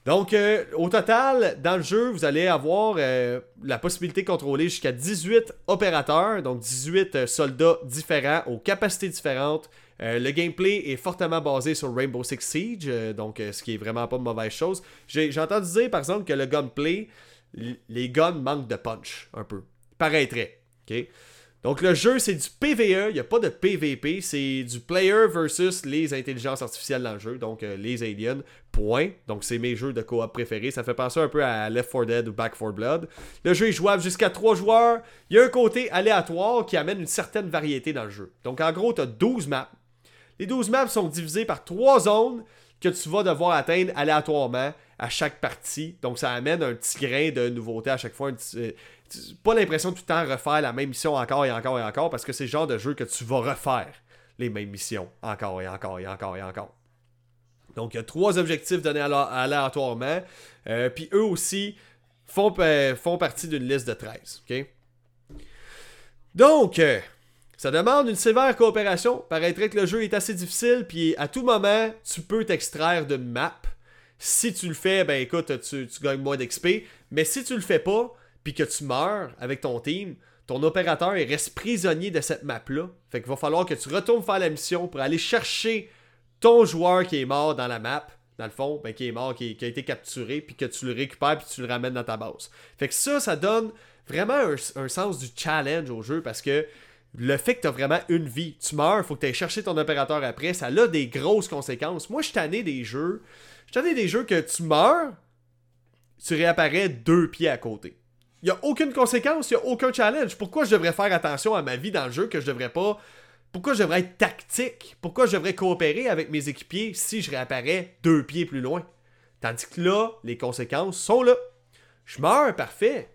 Donc, au total, dans le jeu, vous allez avoir la possibilité de contrôler jusqu'à 18 opérateurs, donc 18 soldats différents aux capacités différentes, euh, le gameplay est fortement basé sur Rainbow Six Siege, euh, donc euh, ce qui est vraiment pas une mauvaise chose. J'ai entendu dire par exemple que le gunplay, les guns manquent de punch un peu. Paraîtrait. Donc le jeu c'est du PVE, il n'y a pas de PVP, c'est du player versus les intelligences artificielles dans le jeu, donc les aliens, point. Donc c'est mes jeux de coop préférés, ça fait penser un peu à Left 4 Dead ou Back 4 Blood. Le jeu est jouable jusqu'à 3 joueurs, il y a un côté aléatoire qui amène une certaine variété dans le jeu. Donc en gros tu as 12 maps, les 12 maps sont divisées par trois zones que tu vas devoir atteindre aléatoirement à chaque partie. Donc ça amène un petit grain de nouveauté à chaque fois. Euh, pas l'impression de tout le temps refaire la même mission encore et encore et encore parce que c'est le genre de jeu que tu vas refaire les mêmes missions encore et encore et encore et encore. Donc, il y a trois objectifs donnés aléatoirement. Euh, puis eux aussi font, euh, font partie d'une liste de 13. OK? Donc, ça demande une sévère coopération. Paraîtrait que le jeu est assez difficile, puis à tout moment, tu peux t'extraire d'une map. Si tu le fais, ben écoute, tu, tu gagnes moins d'XP. Mais si tu le fais pas, puis que tu meurs avec ton team, ton opérateur reste prisonnier de cette map-là. Fait qu'il va falloir que tu retournes faire la mission pour aller chercher ton joueur qui est mort dans la map, dans le fond, ben, qui est mort, qui, a été capturé, puis que tu le récupères, puis tu le ramènes dans ta base. Fait que ça, ça donne vraiment un, sens du challenge au jeu parce que le fait que tu as vraiment une vie, tu meurs, faut que tu ailles chercher ton opérateur après, ça a des grosses conséquences. Moi, je tanné des jeux. Je tanné des jeux que tu meurs, tu réapparais deux pieds à côté. Il n'y a aucune conséquence, il n'y a aucun challenge. Pourquoi je devrais faire attention à ma vie dans le jeu que je devrais pas? Pourquoi je devrais être tactique? Pourquoi je devrais coopérer avec mes équipiers si je réapparais deux pieds plus loin? Tandis que là, les conséquences sont là. Je meurs, parfait.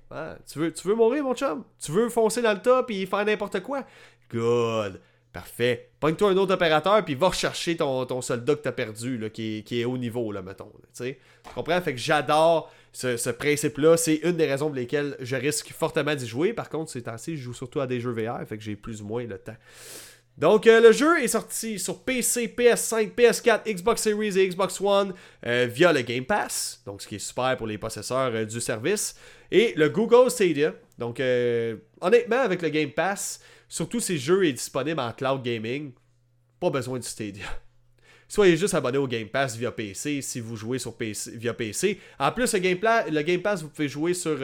Tu, veux, tu veux mourir, mon chum? Tu veux foncer dans le top et faire n'importe quoi? Good. Parfait. Pogne-toi un autre opérateur, puis va rechercher ton, ton soldat que t'as perdu, qui, est, haut niveau, là, mettons. tu comprends? Fait que j'adore ce, principe-là. C'est une des raisons pour lesquelles je risque fortement d'y jouer. Par contre, ces temps-ci, je joue surtout à des jeux VR, fait que j'ai plus ou moins le temps. Donc, euh, le jeu est sorti sur PC, PS5, PS4, Xbox Series et Xbox One euh, via le Game Pass, donc ce qui est super pour les possesseurs euh, du service, et le Google Stadia. Donc, honnêtement, avec le Game Pass, surtout si le jeu est disponible en cloud gaming, pas besoin du Stadia [laughs] soyez juste abonné au Game Pass via PC si vous jouez sur PC, via PC. En plus, le Game, Pass, vous pouvez jouer sur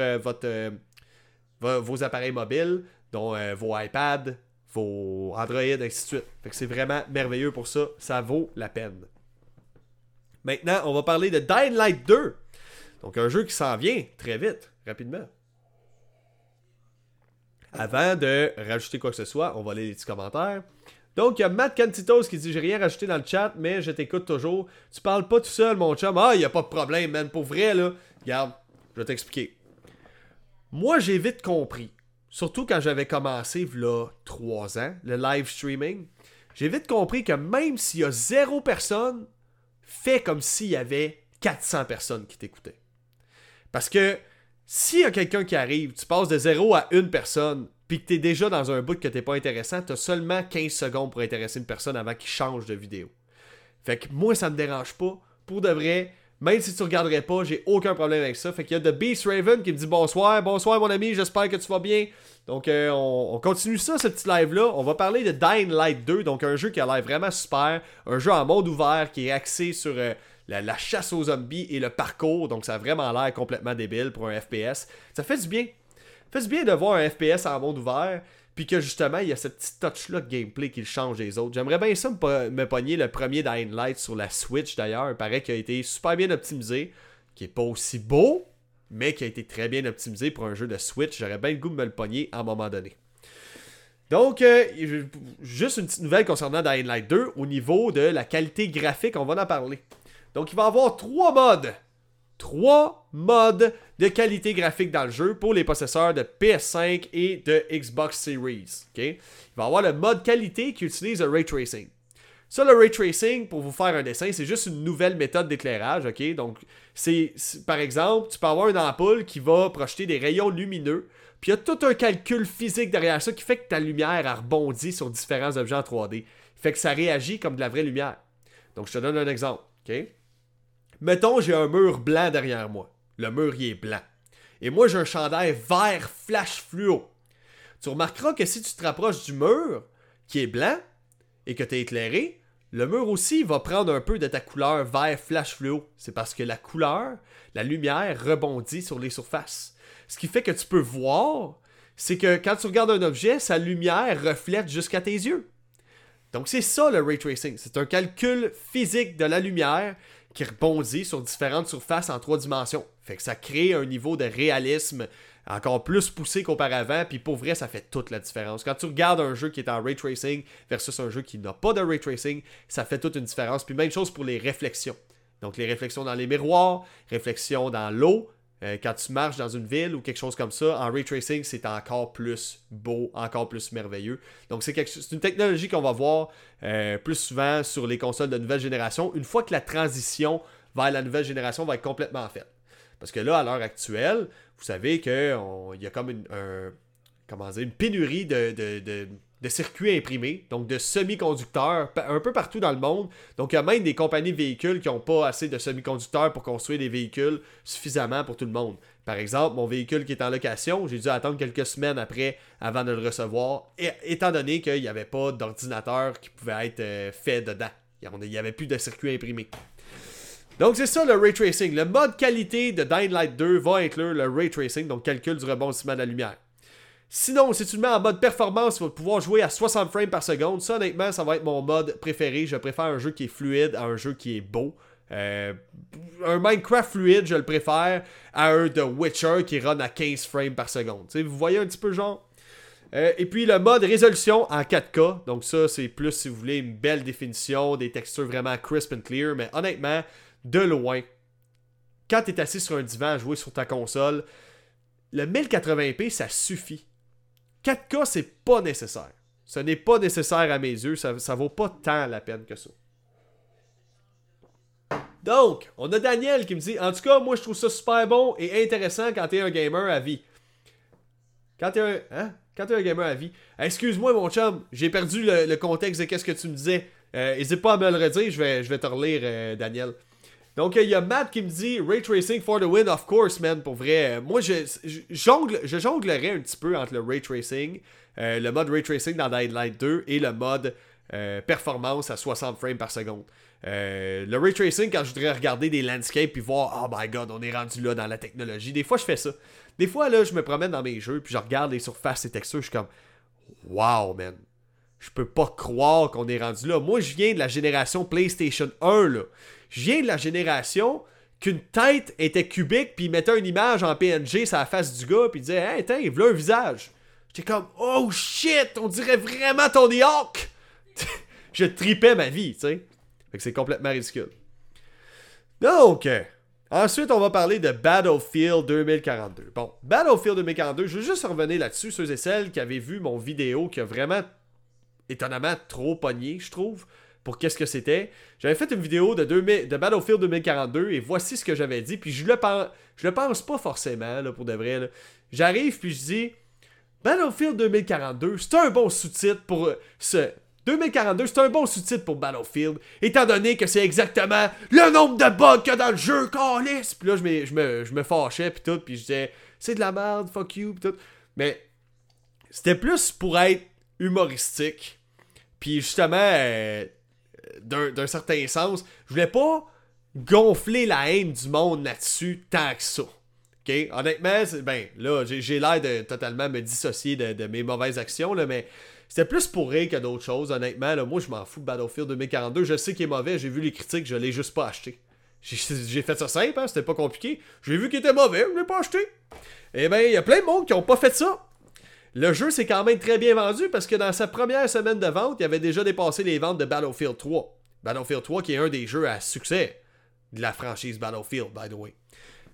vos appareils mobiles, dont vos iPads, vos Android, ainsi de suite. C'est vraiment merveilleux pour ça. Ça vaut la peine. Maintenant, on va parler de Dying Light 2. Donc, un jeu qui s'en vient très vite, rapidement. Avant de rajouter quoi que ce soit, on va aller les petits commentaires. Donc, il y a Matt Cantitos qui dit J'ai rien rajouté dans le chat, mais je t'écoute toujours. Tu parles pas tout seul, mon chum. Ah, il a pas de problème, man. Pour vrai, là. Regarde, je vais t'expliquer. Moi, j'ai vite compris. Surtout quand j'avais commencé, là, 3 ans, le live streaming. J'ai vite compris que même s'il y a zéro personne, fais comme s'il y avait 400 personnes qui t'écoutaient. Parce que s'il y a quelqu'un qui arrive, tu passes de zéro à une personne, puis que t'es déjà dans un bout que t'es pas intéressant, t'as seulement 15 secondes pour intéresser une personne avant qu'il change de vidéo. Fait que moi, ça me dérange pas. Pour de vrai, même si tu regarderais pas, j'ai aucun problème avec ça. Fait qu'il y a The Beast Raven qui me dit bonsoir, bonsoir mon ami, j'espère que tu vas bien. Donc euh, on, continue ça, ce petit live-là. On va parler de Dying Light 2, donc un jeu qui a l'air vraiment super. Un jeu en monde ouvert qui est axé sur euh, la, la, chasse aux zombies et le parcours. Donc ça a vraiment l'air complètement débile pour un FPS. Ça fait du bien. Fait bien de voir un FPS en monde ouvert, puis que justement, il y a cette petite touch-là de gameplay qui le change des autres. J'aimerais bien ça me, pogner le premier Dying Light sur la Switch d'ailleurs. Il paraît qu'il a été super bien optimisé, qui est pas aussi beau, mais qui a été très bien optimisé pour un jeu de Switch. J'aurais bien le goût de me le pogner à un moment donné. Donc, euh, juste une petite nouvelle concernant Dying Light 2 au niveau de la qualité graphique, on va en parler. Donc, il va y avoir trois modes trois modes de qualité graphique dans le jeu pour les possesseurs de PS5 et de Xbox Series. Il va y avoir le mode qualité qui utilise le ray tracing. Ça, le ray tracing, pour vous faire un dessin, c'est juste une nouvelle méthode d'éclairage. ok? Donc, c'est par exemple, tu peux avoir une ampoule qui va projeter des rayons lumineux. Puis il y a tout un calcul physique derrière ça qui fait que ta lumière a rebondi sur différents objets en 3D. Fait que ça réagit comme de la vraie lumière. Donc, je te donne un exemple. ok? Mettons, j'ai un mur blanc derrière moi. Le mur, il est blanc. Et moi, j'ai un chandail vert flash fluo. Tu remarqueras que si tu te rapproches du mur, qui est blanc, et que tu es éclairé, le mur aussi va prendre un peu de ta couleur vert flash fluo. C'est parce que la couleur, la lumière rebondit sur les surfaces. Ce qui fait que tu peux voir, c'est que quand tu regardes un objet, sa lumière reflète jusqu'à tes yeux. Donc c'est ça le ray tracing. C'est un calcul physique de la lumière qui rebondit sur différentes surfaces en trois dimensions. Fait que ça crée un niveau de réalisme encore plus poussé qu'auparavant, puis pour vrai, ça fait toute la différence. Quand tu regardes un jeu qui est en ray tracing versus un jeu qui n'a pas de ray tracing, ça fait toute une différence. Puis même chose pour les réflexions. Donc les réflexions dans les miroirs, réflexions dans l'eau, Euh, quand tu marches dans une ville ou quelque chose comme ça, en ray tracing, c'est encore plus beau, encore plus merveilleux. Donc, c'est, une technologie qu'on va voir euh, plus souvent sur les consoles de nouvelle génération, une fois que la transition vers la nouvelle génération va être complètement faite. Parce que là, à l'heure actuelle, vous savez qu'il y a comme une, pénurie de circuits imprimés, donc de semi-conducteurs un peu partout dans le monde. Donc il y a même des compagnies de véhicules qui n'ont pas assez de semi-conducteurs pour construire des véhicules suffisamment pour tout le monde. Par exemple, mon véhicule qui est en location, j'ai dû attendre quelques semaines après avant de le recevoir, étant donné qu'il n'y avait pas d'ordinateur qui pouvait être euh, fait dedans. Il n'y avait plus de circuits imprimés. Donc c'est ça le ray tracing. Le mode qualité de Dying Light 2 va inclure le ray tracing, donc calcul du rebondissement de la lumière. Sinon, si tu le mets en mode performance, tu vas pouvoir jouer à 60 frames par seconde. Ça, honnêtement, ça va être mon mode préféré. Je préfère un jeu qui est fluide à un jeu qui est beau. Euh, un Minecraft fluide, je le préfère à un The Witcher qui run à 15 frames par seconde. vous voyez un petit peu genre? Euh, et puis le mode résolution en 4K. Donc ça, c'est plus si vous voulez une belle définition, des textures vraiment crisp and clear. Mais honnêtement, de loin, quand tu es assis sur un divan à jouer sur ta console, le 1080p, ça suffit. 4K, c'est pas nécessaire. Ce n'est pas nécessaire à mes yeux. Ça, ça vaut pas tant la peine que ça. Donc, on a Daniel qui me dit En tout cas, moi, je trouve ça super bon et intéressant quand t'es un gamer à vie. Quand t'es un. Hein? Quand t'es un gamer à vie. Excuse-moi, mon chum, j'ai perdu le, contexte de qu'est-ce que tu me disais. Euh, n'hésite pas à me le redire, je vais, je vais te relire, euh, Daniel. Donc, il y a Matt qui me dit Ray Tracing for the win, of course, man. Pour vrai, moi, je, jongle, je jonglerais un petit peu entre le Ray Tracing, euh, le mode Ray Tracing dans Light 2 et le mode euh, performance à 60 frames par seconde. Euh, le Ray Tracing, quand je voudrais regarder des landscapes puis voir, oh my god, on est rendu là dans la technologie. Des fois, je fais ça. Des fois, là, je me promène dans mes jeux puis je regarde les surfaces et textures, je suis comme, wow, man. Je peux pas croire qu'on est rendu là. Moi, je viens de la génération PlayStation 1, là. Je viens de la génération qu'une tête était cubique, puis il mettait une image en PNG sur la face du gars, puis il disait Hey, tiens, il un visage. J'étais comme Oh shit, on dirait vraiment Tony Hawk [laughs] Je tripais ma vie, tu sais. Fait que c'est complètement ridicule. Donc, ensuite, on va parler de Battlefield 2042. Bon, Battlefield 2042, je veux juste revenir là-dessus, ceux et celles qui avaient vu mon vidéo qui a vraiment étonnamment trop pogné, je trouve pour qu'est-ce que c'était. J'avais fait une vidéo de, de Battlefield 2042 et voici ce que j'avais dit. Puis je le pense, je le pense pas forcément, là, pour de vrai. J'arrive puis je dis Battlefield 2042, c'est un bon sous-titre pour ce. 2042, c'est un bon sous-titre pour Battlefield, étant donné que c'est exactement le nombre de bugs qu'il y a dans le jeu, calice! Puis là, je me, je me, je me fâchais, puis tout, puis je disais, c'est de la merde, fuck you, puis tout. Mais c'était plus pour être humoristique. Puis justement, euh, d'un certain sens. Je voulais pas gonfler la haine du monde là-dessus tant que ça. OK? Honnêtement, ben là, j'ai l'air de totalement me dissocier de, mes mauvaises actions, là, mais c'était plus pour rire que d'autres choses, honnêtement. Là, moi, je m'en fous de Battlefield 2042. Je sais qu'il est mauvais, j'ai vu les critiques, je l'ai juste pas acheté. [laughs] J'ai fait ça simple, hein, c'était pas compliqué. J'ai vu qu'il était mauvais, je l'ai pas acheté. Eh ben, il y a plein de monde qui ont pas fait ça. Le jeu s'est quand même très bien vendu parce que dans sa première semaine de vente, il avait déjà dépassé les ventes de Battlefield 3. Battlefield 3 qui est un des jeux à succès de la franchise Battlefield, by the way.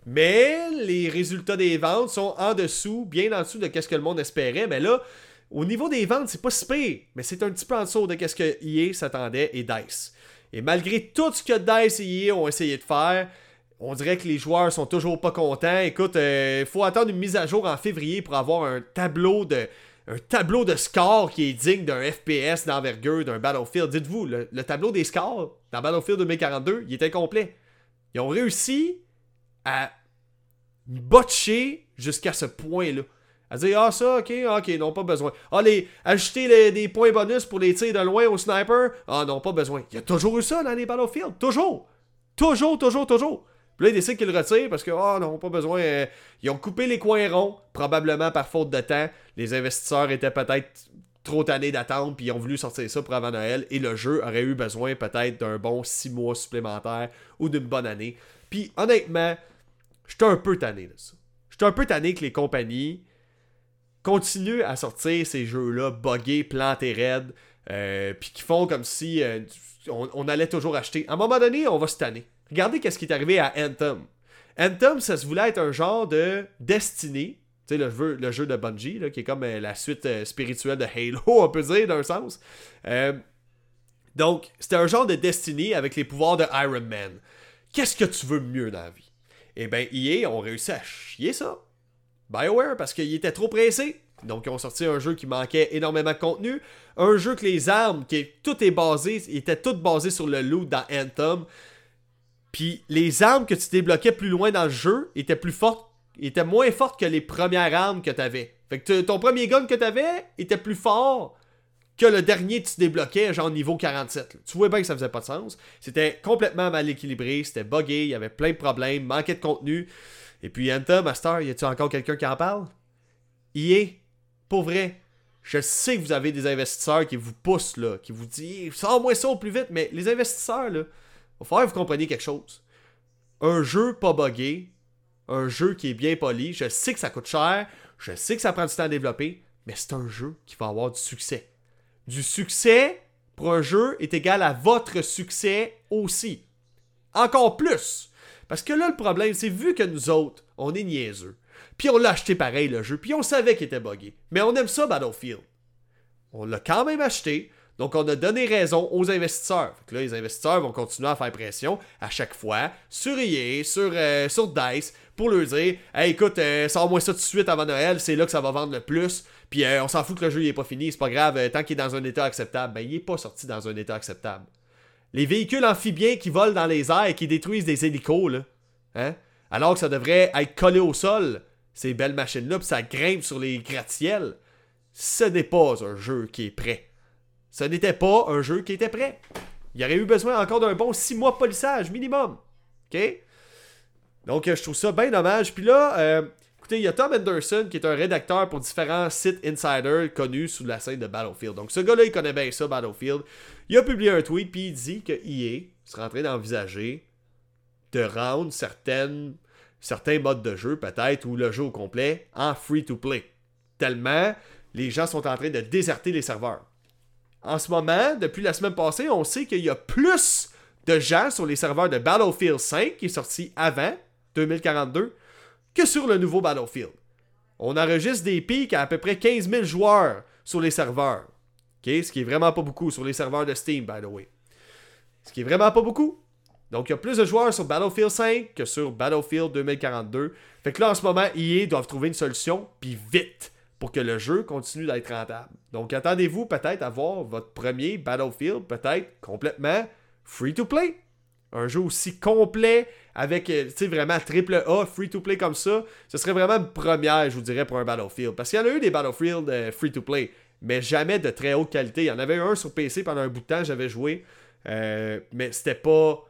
Mais les résultats des ventes sont en dessous, bien en dessous de ce que le monde espérait. Mais là, au niveau des ventes, c'est pas si pire, mais c'est un petit peu en dessous de ce que EA s'attendait et DICE. Et malgré tout ce que DICE et EA ont essayé de faire, on dirait que les joueurs sont toujours pas contents. Écoute, il euh, faut attendre une mise à jour en février pour avoir un tableau de un tableau de score qui est digne d'un FPS d'envergure d'un Battlefield. Dites-vous, le, tableau des scores dans Battlefield 2042, il est incomplet. Ils ont réussi à botcher jusqu'à ce point-là. À dire, ah ça, ok, ok, non, pas besoin. Ah, les, ajouter des points bonus pour les tirs de loin au sniper, ah non, pas besoin. Il y a toujours eu ça dans les Battlefield, toujours. Toujours, toujours, toujours. Puis là, ils décident qu'ils le retirent parce que, oh non, pas besoin. Euh, ils ont coupé les coins ronds, probablement par faute de temps. Les investisseurs étaient peut-être trop tannés d'attendre, puis ils ont voulu sortir ça pour avant Noël. Et le jeu aurait eu besoin peut-être d'un bon 6 mois supplémentaire ou d'une bonne année. Puis honnêtement, j'étais un peu tanné de ça. J'étais un peu tanné que les compagnies continuent à sortir ces jeux-là, buggés, plantés raides, euh, puis qui font comme si euh, on, on, allait toujours acheter. À un moment donné, on va se tanner. Regardez qu'est-ce qui est arrivé à Anthem. Anthem, ça se voulait être un genre de Destiny. Tu sais, le jeu, de Bungie, qui est comme euh, la suite euh, spirituelle de Halo, [laughs] on peut dire, d'un sens. Euh, donc, c'était un genre de Destiny avec les pouvoirs de Iron Man. Qu'est-ce que tu veux mieux dans la vie? Eh bien, EA ont réussi à chier ça. BioWare, parce qu'ils étaient trop pressés. Donc, ils ont sorti un jeu qui manquait énormément de contenu. Un jeu que les armes, qui tout est basé, était tout basé sur le loot dans Anthem. Puis les armes que tu débloquais plus loin dans le jeu étaient plus fortes, étaient moins fortes que les premières armes que tu avais. Fait que ton premier gun que tu avais était plus fort que le dernier que tu débloquais, genre niveau 47. Tu vois bien que ça faisait pas de sens. C'était complètement mal équilibré, c'était buggé, il y avait plein de problèmes, manquait de contenu. Et puis Anthem, Master, y a-tu encore quelqu'un qui en parle? Y est, pour vrai, je sais que vous avez des investisseurs qui vous poussent, là, qui vous disent sors-moi ça au plus vite, mais les investisseurs, là, va falloir que vous compreniez quelque chose. Un jeu pas buggé, un jeu qui est bien poli, je sais que ça coûte cher, je sais que ça prend du temps à développer, mais c'est un jeu qui va avoir du succès. Du succès pour un jeu est égal à votre succès aussi. Encore plus. Parce que là, le problème, c'est vu que nous autres, on est niaiseux. Puis on l'a acheté pareil le jeu, puis on savait qu'il était buggé. Mais on aime ça Battlefield. On l'a quand même acheté, donc, on a donné raison aux investisseurs. là, les investisseurs vont continuer à faire pression à chaque fois sur EA, sur, euh, sur DICE, pour leur dire Hey, écoute, euh, sors-moi ça tout de suite avant Noël, c'est là que ça va vendre le plus. Puis euh, on s'en fout que le jeu n'est pas fini, c'est pas grave, tant qu'il est dans un état acceptable. Ben, il est pas sorti dans un état acceptable. Les véhicules amphibiens qui volent dans les airs et qui détruisent des hélicos, hein? alors que ça devrait être collé au sol, ces belles machines-là, puis ça grimpe sur les gratte-ciels, ce n'est pas un jeu qui est prêt ce n'était pas un jeu qui était prêt. Il y aurait eu besoin encore d'un bon 6 mois de polissage minimum. OK? Donc, je trouve ça bien dommage. Puis là, euh, écoutez, il y a Tom Anderson qui est un rédacteur pour différents sites insider connus sous la scène de Battlefield. Donc, ce gars-là, il connaît bien ça, Battlefield. Il a publié un tweet, puis il dit que EA serait en train d'envisager de rendre certains modes de jeu, peut-être, ou le jeu au complet, en free-to-play. Tellement les gens sont en train de déserter les serveurs en ce moment, depuis la semaine passée, on sait qu'il y a plus de gens sur les serveurs de Battlefield 5 qui est sorti avant 2042 que sur le nouveau Battlefield. On enregistre des pics à à peu près 15 000 joueurs sur les serveurs. Ce qui est vraiment pas beaucoup sur les serveurs de Steam, by the way. Ce qui est vraiment pas beaucoup. Donc, il y a plus de joueurs sur Battlefield 5 que sur Battlefield 2042. Fait que là, en ce moment, EA doivent trouver une solution, puis vite pour que le jeu continue d'être rentable. Donc attendez-vous peut-être à voir votre premier Battlefield peut-être complètement free to play. Un jeu aussi complet avec euh, vraiment triple A free to play comme ça, ce serait vraiment une première, je vous dirais pour un Battlefield parce qu'il y en a eu des Battlefield euh, free to play, mais jamais de très haute qualité. Il y en avait un sur PC pendant un bout de temps, j'avais joué euh, mais c'était pas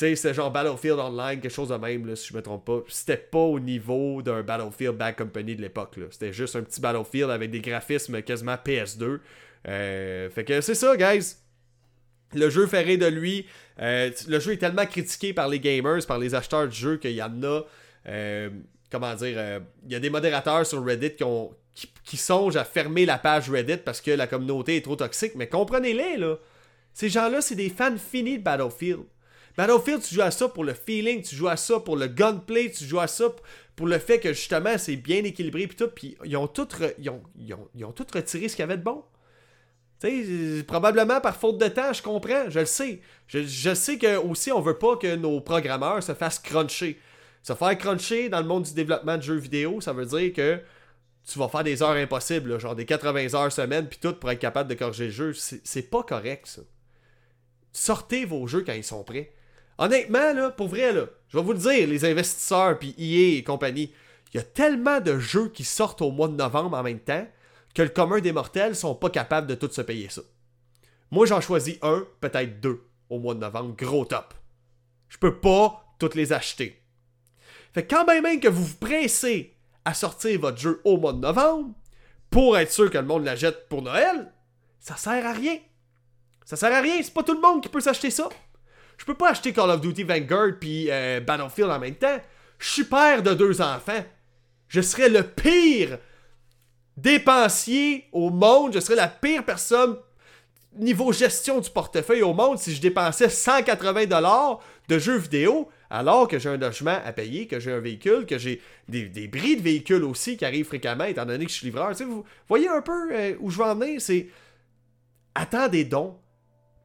sais, c'était genre Battlefield Online, quelque chose de même, là, si je me trompe pas. C'était pas au niveau d'un Battlefield Bad Company de l'époque. C'était juste un petit Battlefield avec des graphismes quasiment PS2. Euh, fait que c'est ça, guys. Le jeu ferait de lui. Euh, le jeu est tellement critiqué par les gamers, par les acheteurs de jeux qu'il y en a. Euh, comment dire Il y a des modérateurs sur Reddit qui, qui, songent à fermer la page Reddit parce que la communauté est trop toxique. Mais comprenez-les, là. Ces gens-là, c'est des fans finis de Battlefield. Battlefield, tu joues à ça pour le feeling, tu joues à ça pour le gunplay, tu joues à ça pour le fait que justement c'est bien équilibré puis tout, puis ils ont tout, ils ont, ils ont, tout retiré ce qu'il y avait de bon. Tu sais, probablement par faute de temps, je comprends, je le sais. Je, sais que aussi on veut pas que nos programmeurs se fassent cruncher. Se faire cruncher dans le monde du développement de jeux vidéo, ça veut dire que tu vas faire des heures impossibles, genre des 80 heures semaine, puis tout pour être capable de corriger le jeu. C'est pas correct, ça. Sortez vos jeux quand ils sont prêts. Honnêtement, là, pour vrai, je vais vous le dire, les investisseurs, puis EA et compagnie, il y a tellement de jeux qui sortent au mois de novembre en même temps que le commun des mortels sont pas capables de tous se payer ça. Moi, j'en choisis un, peut-être deux au mois de novembre, gros top. Je peux pas toutes les acheter. Fait quand même, même que vous vous pressez à sortir votre jeu au mois de novembre, pour être sûr que le monde la jette pour Noël, ça sert à rien. Ça sert à rien, c'est pas tout le monde qui peut s'acheter ça. Je peux pas acheter Call of Duty Vanguard puis euh, Battlefield en même temps. Je suis père de deux enfants. Je serais le pire dépensier au monde. Je serais la pire personne niveau gestion du portefeuille au monde si je dépensais 180$ de jeux vidéo alors que j'ai un logement à payer, que j'ai un véhicule, que j'ai des, des, bris de véhicules aussi qui arrivent fréquemment, étant donné que je suis livreur. vous voyez un peu euh, où je veux en venir, c'est attendez donc,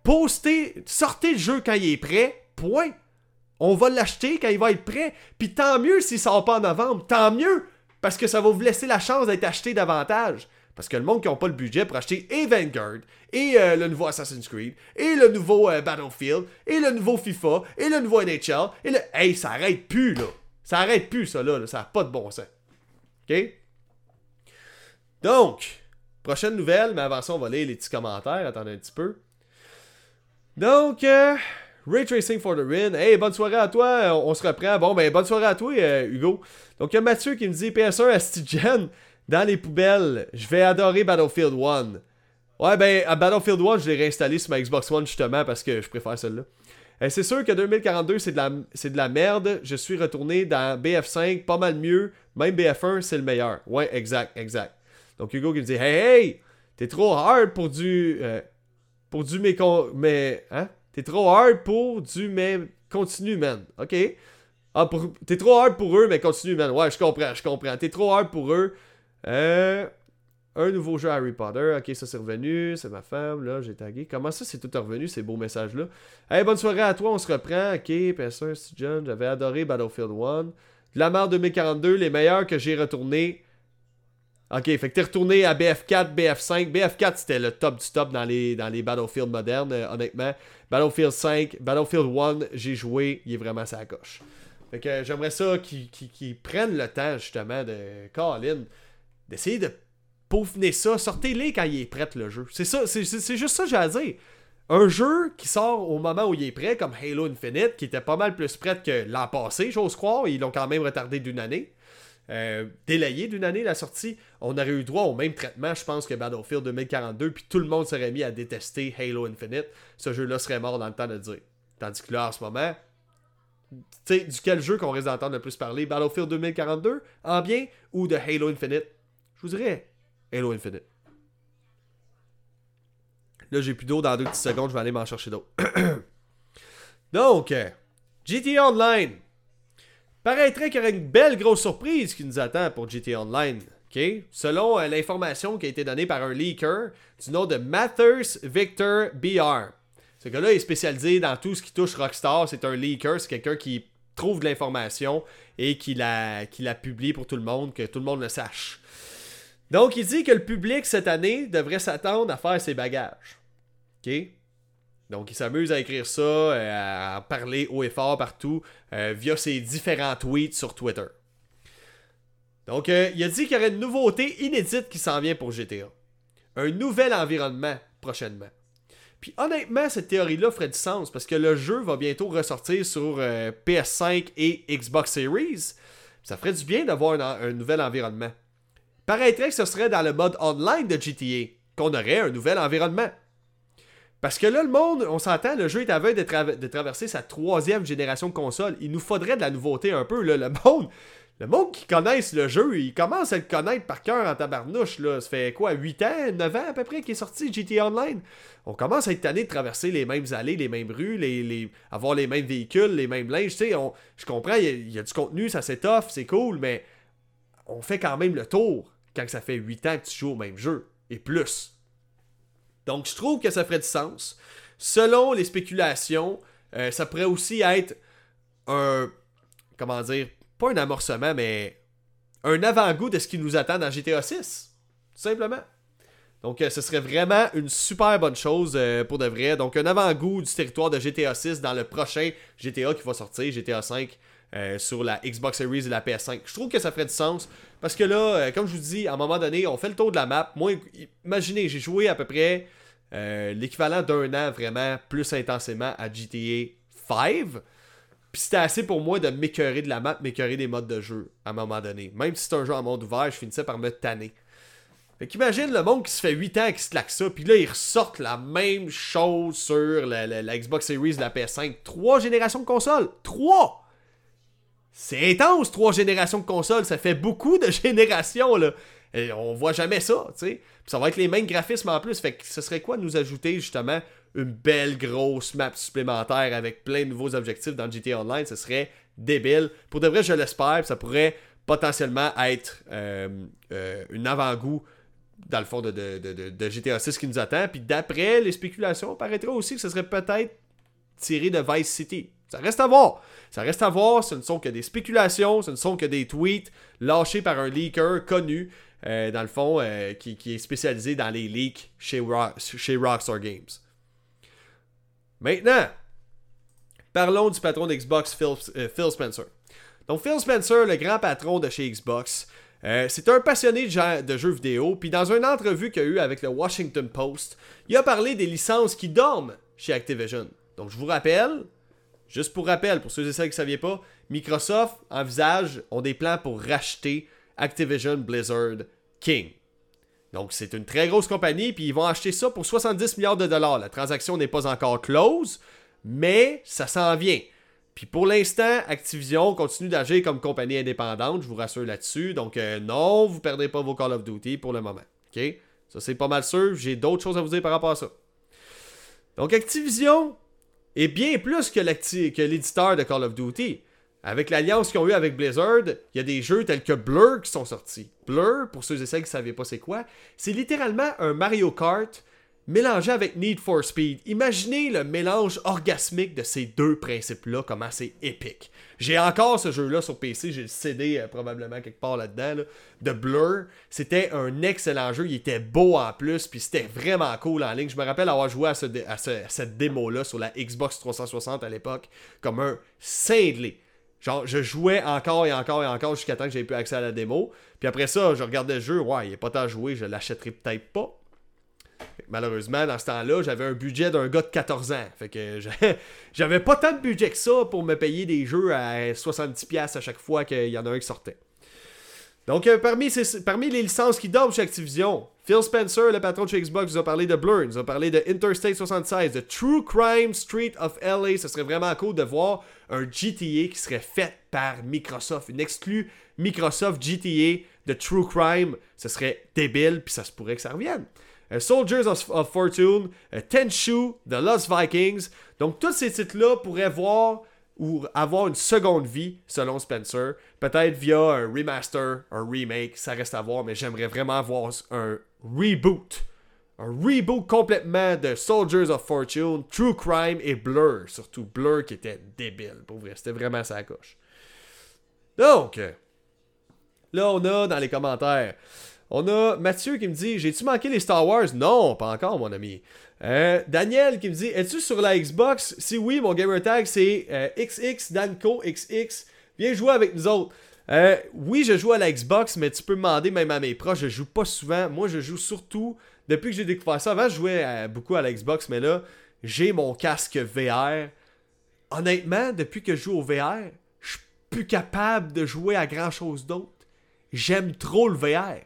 postez, sortez le jeu quand il est prêt, point. On va l'acheter quand il va être prêt. Puis tant mieux s'il sort pas en novembre, tant mieux, parce que ça va vous laisser la chance d'être acheté davantage. Parce que le monde qui n'a pas le budget pour acheter et Vanguard, et euh, le nouveau Assassin's Creed, et le nouveau euh, Battlefield, et le nouveau FIFA, et le nouveau NHL, et le. Hey, ça arrête plus, là. Ça arrête plus, ça, là. Ça n'a pas de bon sens. OK? Donc, prochaine nouvelle, mais avant ça, on va lire les petits commentaires. Attendez un petit peu. Donc, euh, Ray Tracing for the Win. Hey, bonne soirée à toi. On, se reprend. Bon, ben, bonne soirée à toi, Hugo. Donc, il y a Mathieu qui me dit PS1 à Stigen dans les poubelles, je vais adorer Battlefield 1. Ouais, ben, à Battlefield 1, je l'ai réinstallé sur ma Xbox One justement parce que je préfère celle-là. Euh, c'est sûr que 2042, c'est de, la, c'est de la merde. Je suis retourné dans BF5, pas mal mieux. Même BF1, c'est le meilleur. Ouais, exact, exact. Donc Hugo qui me dit Hey, hey, t'es trop hard pour du. Euh, pour du mais. mais hein? T'es trop hard pour du mais continue, man. Ok? Ah, pour, t'es trop hard pour eux, mais continue, man. Ouais, je comprends, je comprends. T'es trop hard pour eux. Euh, un nouveau jeu Harry Potter. Ok, ça c'est revenu. C'est ma femme. Là, j'ai tagué. Comment ça, c'est tout revenu, ces beaux messages-là? Hey, bonne soirée à toi. On se reprend. Ok, PS1, John. J'avais adoré Battlefield 1. De la merde 2042, les meilleurs que j'ai retourné. Ok, fait que t'es retourné à BF4, BF5. BF4, c'était le top du top dans les, dans les Battlefield modernes, euh, honnêtement. Battlefield 5, Battlefield 1, j'ai joué, il est vraiment sa coche. Fait que j'aimerais ça qu'ils prennent le temps, justement, de Colin d'essayer de peaufiner ça. Sortez-les quand il est prêt le jeu. C'est ça, c'est juste ça que j'ai à dire. Un jeu qui sort au moment où il est prêt, comme Halo Infinite, qui était pas mal plus prêt que l'an passé, j'ose croire. Ils l'ont quand même retardé d'une année. Euh, délayé d'une année la sortie, on aurait eu droit au même traitement, je pense, que Battlefield 2042, puis tout le monde serait mis à détester Halo Infinite. Ce jeu-là serait mort dans le temps de dire. Tandis que là, en ce moment, tu sais, du quel jeu qu'on risque d'entendre le plus parler? Battlefield 2042 en bien? Ou de Halo Infinite? Je vous dirais Halo Infinite. Là, j'ai plus d'eau dans deux petites secondes, je vais aller m'en chercher d'eau. [clears throat] Donc, GTA Online. Paraîtrait qu'il y aurait une belle grosse surprise qui nous attend pour GTA Online. Selon euh, l'information qui a été donnée par un leaker du nom de Mathers Victor BR. Ce gars-là est spécialisé dans tout ce qui touche Rockstar. C'est un leaker, c'est quelqu'un qui trouve de l'information et qui la, publie pour tout le monde, que tout le monde le sache. Donc, il dit que le public cette année devrait s'attendre à faire ses bagages. Donc, il s'amuse à écrire ça, euh, à parler haut et fort partout euh, via ses différents tweets sur Twitter. Donc, euh, il a dit qu'il y aurait une nouveauté inédite qui s'en vient pour GTA. Un nouvel environnement prochainement. Puis honnêtement, cette théorie-là ferait du sens parce que le jeu va bientôt ressortir sur PS5 et Xbox Series. Ça ferait du bien d'avoir un nouvel environnement. Paraîtrait que ce serait dans le mode online de GTA qu'on aurait un nouvel environnement. Parce que là, le monde, on s'entend, le jeu est aveugle de, de, traverser sa troisième génération de console. Il nous faudrait de la nouveauté un peu. Là. Le monde le monde qui connaisse le jeu, il commence à le connaître par cœur en tabarnouche. Là. Ça fait quoi, 8 ans, 9 ans à peu près qu'il est sorti GTA Online? On commence à être tanné de traverser les mêmes allées, les mêmes rues, les, avoir les mêmes véhicules, les mêmes linges. Tu sais, je comprends, il y, a, du contenu, ça s'étoffe, c'est cool, mais on fait quand même le tour quand ça fait 8 ans que tu joues au même jeu, et plus. Donc je trouve que ça ferait du sens. Selon les spéculations, euh, ça pourrait aussi être un. Comment dire Pas un amorcement, mais un avant-goût de ce qui nous attend dans GTA 6. Tout simplement. Donc, euh, ce serait vraiment une super bonne chose euh, pour de vrai. Donc, un avant-goût du territoire de GTA 6 dans le prochain GTA qui va sortir, GTA 5, sur la Xbox Series et la PS5. Je trouve que ça ferait du sens. Parce que là, euh, comme je vous dis, à un moment donné, on fait le tour de la map. Moi, imaginez, j'ai joué à peu près euh, l'équivalent d'un an vraiment plus intensément à GTA 5. Puis c'était assez pour moi de m'écœurer de la map, m'écœurer des modes de jeu à un moment donné. Même si c'est un jeu en monde ouvert, je finissais par me tanner. Fait qu'imagine le monde qui se fait 8 ans qui se claque ça, puis là ils ressortent la même chose sur la, la Xbox Series, la PS5. Trois générations de consoles. Trois! C'est intense, trois générations de consoles. Ça fait beaucoup de [laughs] générations, là. Et on voit jamais ça, tu sais. ça va être les mêmes graphismes en plus. Fait que ce serait quoi de nous ajouter justement une belle grosse map supplémentaire avec plein de nouveaux objectifs dans GTA Online? Ce serait débile. Pour de vrai, je l'espère. Ça pourrait potentiellement être euh, euh, une avant-goût dans le fond de, de, GTA 6 qui nous attend. Puis d'après les spéculations, on paraîtrait aussi que ce serait peut-être tiré de Vice City. Ça reste à voir. Ça reste à voir. Ce ne sont que des spéculations, ce ne sont que des tweets lâchés par un leaker connu, euh, dans le fond, qui, est spécialisé dans les leaks chez, Rockstar Games. Maintenant, parlons du patron d'Xbox, Phil, Phil Spencer. Donc Phil Spencer, le grand patron de chez Xbox, euh, c'est un passionné de, jeux vidéo, puis dans une entrevue qu'il a eu avec le Washington Post, il a parlé des licences qui dorment chez Activision. Donc je vous rappelle, juste pour rappel, pour ceux et celles qui ne saviez pas, Microsoft envisage, ont des plans pour racheter Activision Blizzard King. Donc c'est une très grosse compagnie, puis ils vont acheter ça pour 70 milliards de dollars. La transaction n'est pas encore close, mais ça s'en vient. Puis pour l'instant, Activision continue d'agir comme compagnie indépendante, je vous rassure là-dessus. Donc euh, non, vous perdez pas vos Call of Duty pour le moment. OK? Ça c'est pas mal sûr, j'ai d'autres choses à vous dire par rapport à ça. Donc Activision est bien plus que l'éditeur de Call of Duty. Avec l'alliance qu'ils ont eu avec Blizzard, il y a des jeux tels que Blur qui sont sortis. Blur, pour ceux et celles qui ne savaient pas c'est quoi, c'est littéralement un Mario Kart mélangé avec Need for Speed. Imaginez le mélange orgasmique de ces deux principes-là, comment c'est épique. J'ai encore ce jeu-là sur PC, j'ai le CD euh, probablement quelque part là-dedans, de Blur. C'était un excellent jeu, il était beau en plus, puis c'était vraiment cool en ligne. Je me rappelle avoir joué à, cette démo-là sur la Xbox 360 à l'époque, comme un cinglé. Genre, je jouais encore et encore et encore jusqu'à temps que j'avais plus accès à la démo. Puis après ça, je regardais le jeu, ouais, il n'est pas tant joué, je l'achèterai peut-être pas. Malheureusement, dans ce temps-là, j'avais un budget d'un gars de 14 ans. Fait que [laughs] j'avais pas tant de budget que ça pour me payer des jeux à 70$ à chaque fois qu'il y en a un qui sortait. Donc, euh, parmi, les licences qui dorment chez Activision, Phil Spencer, le patron de chez Xbox, nous a parlé de Blur, nous a parlé de Interstate 76, de True Crime Street of LA. Ce serait vraiment cool de voir un GTA qui serait fait par Microsoft, une exclue Microsoft GTA de True Crime. Ce serait débile, puis ça se pourrait que ça revienne. Euh, Soldiers of, Fortune, uh, Tenchu, The Lost Vikings. Donc, tous ces titres-là pourraient voir ou avoir une seconde vie, selon Spencer. Peut-être via un remaster, un remake, ça reste à voir, mais j'aimerais vraiment voir un reboot. Un reboot complètement de Soldiers of Fortune, True Crime et Blur. Surtout Blur qui était débile, pour vrai. C'était vraiment sa coche. Donc, là, on a dans les commentaires. On a Mathieu qui me dit J'ai-tu manqué les Star Wars? Non, pas encore, mon ami. Euh, Daniel qui me dit Es-tu sur la Xbox? Si oui, mon gamer tag c'est XX euh, Danco XX. Viens jouer avec nous autres. Euh, oui, je joue à la Xbox, mais tu peux demander même à mes proches, je joue pas souvent. Moi, je joue surtout depuis que j'ai découvert ça. Avant, je jouais beaucoup à la Xbox, mais là, j'ai mon casque VR. Honnêtement, depuis que je joue au VR, je suis plus capable de jouer à grand chose d'autre. J'aime trop le VR.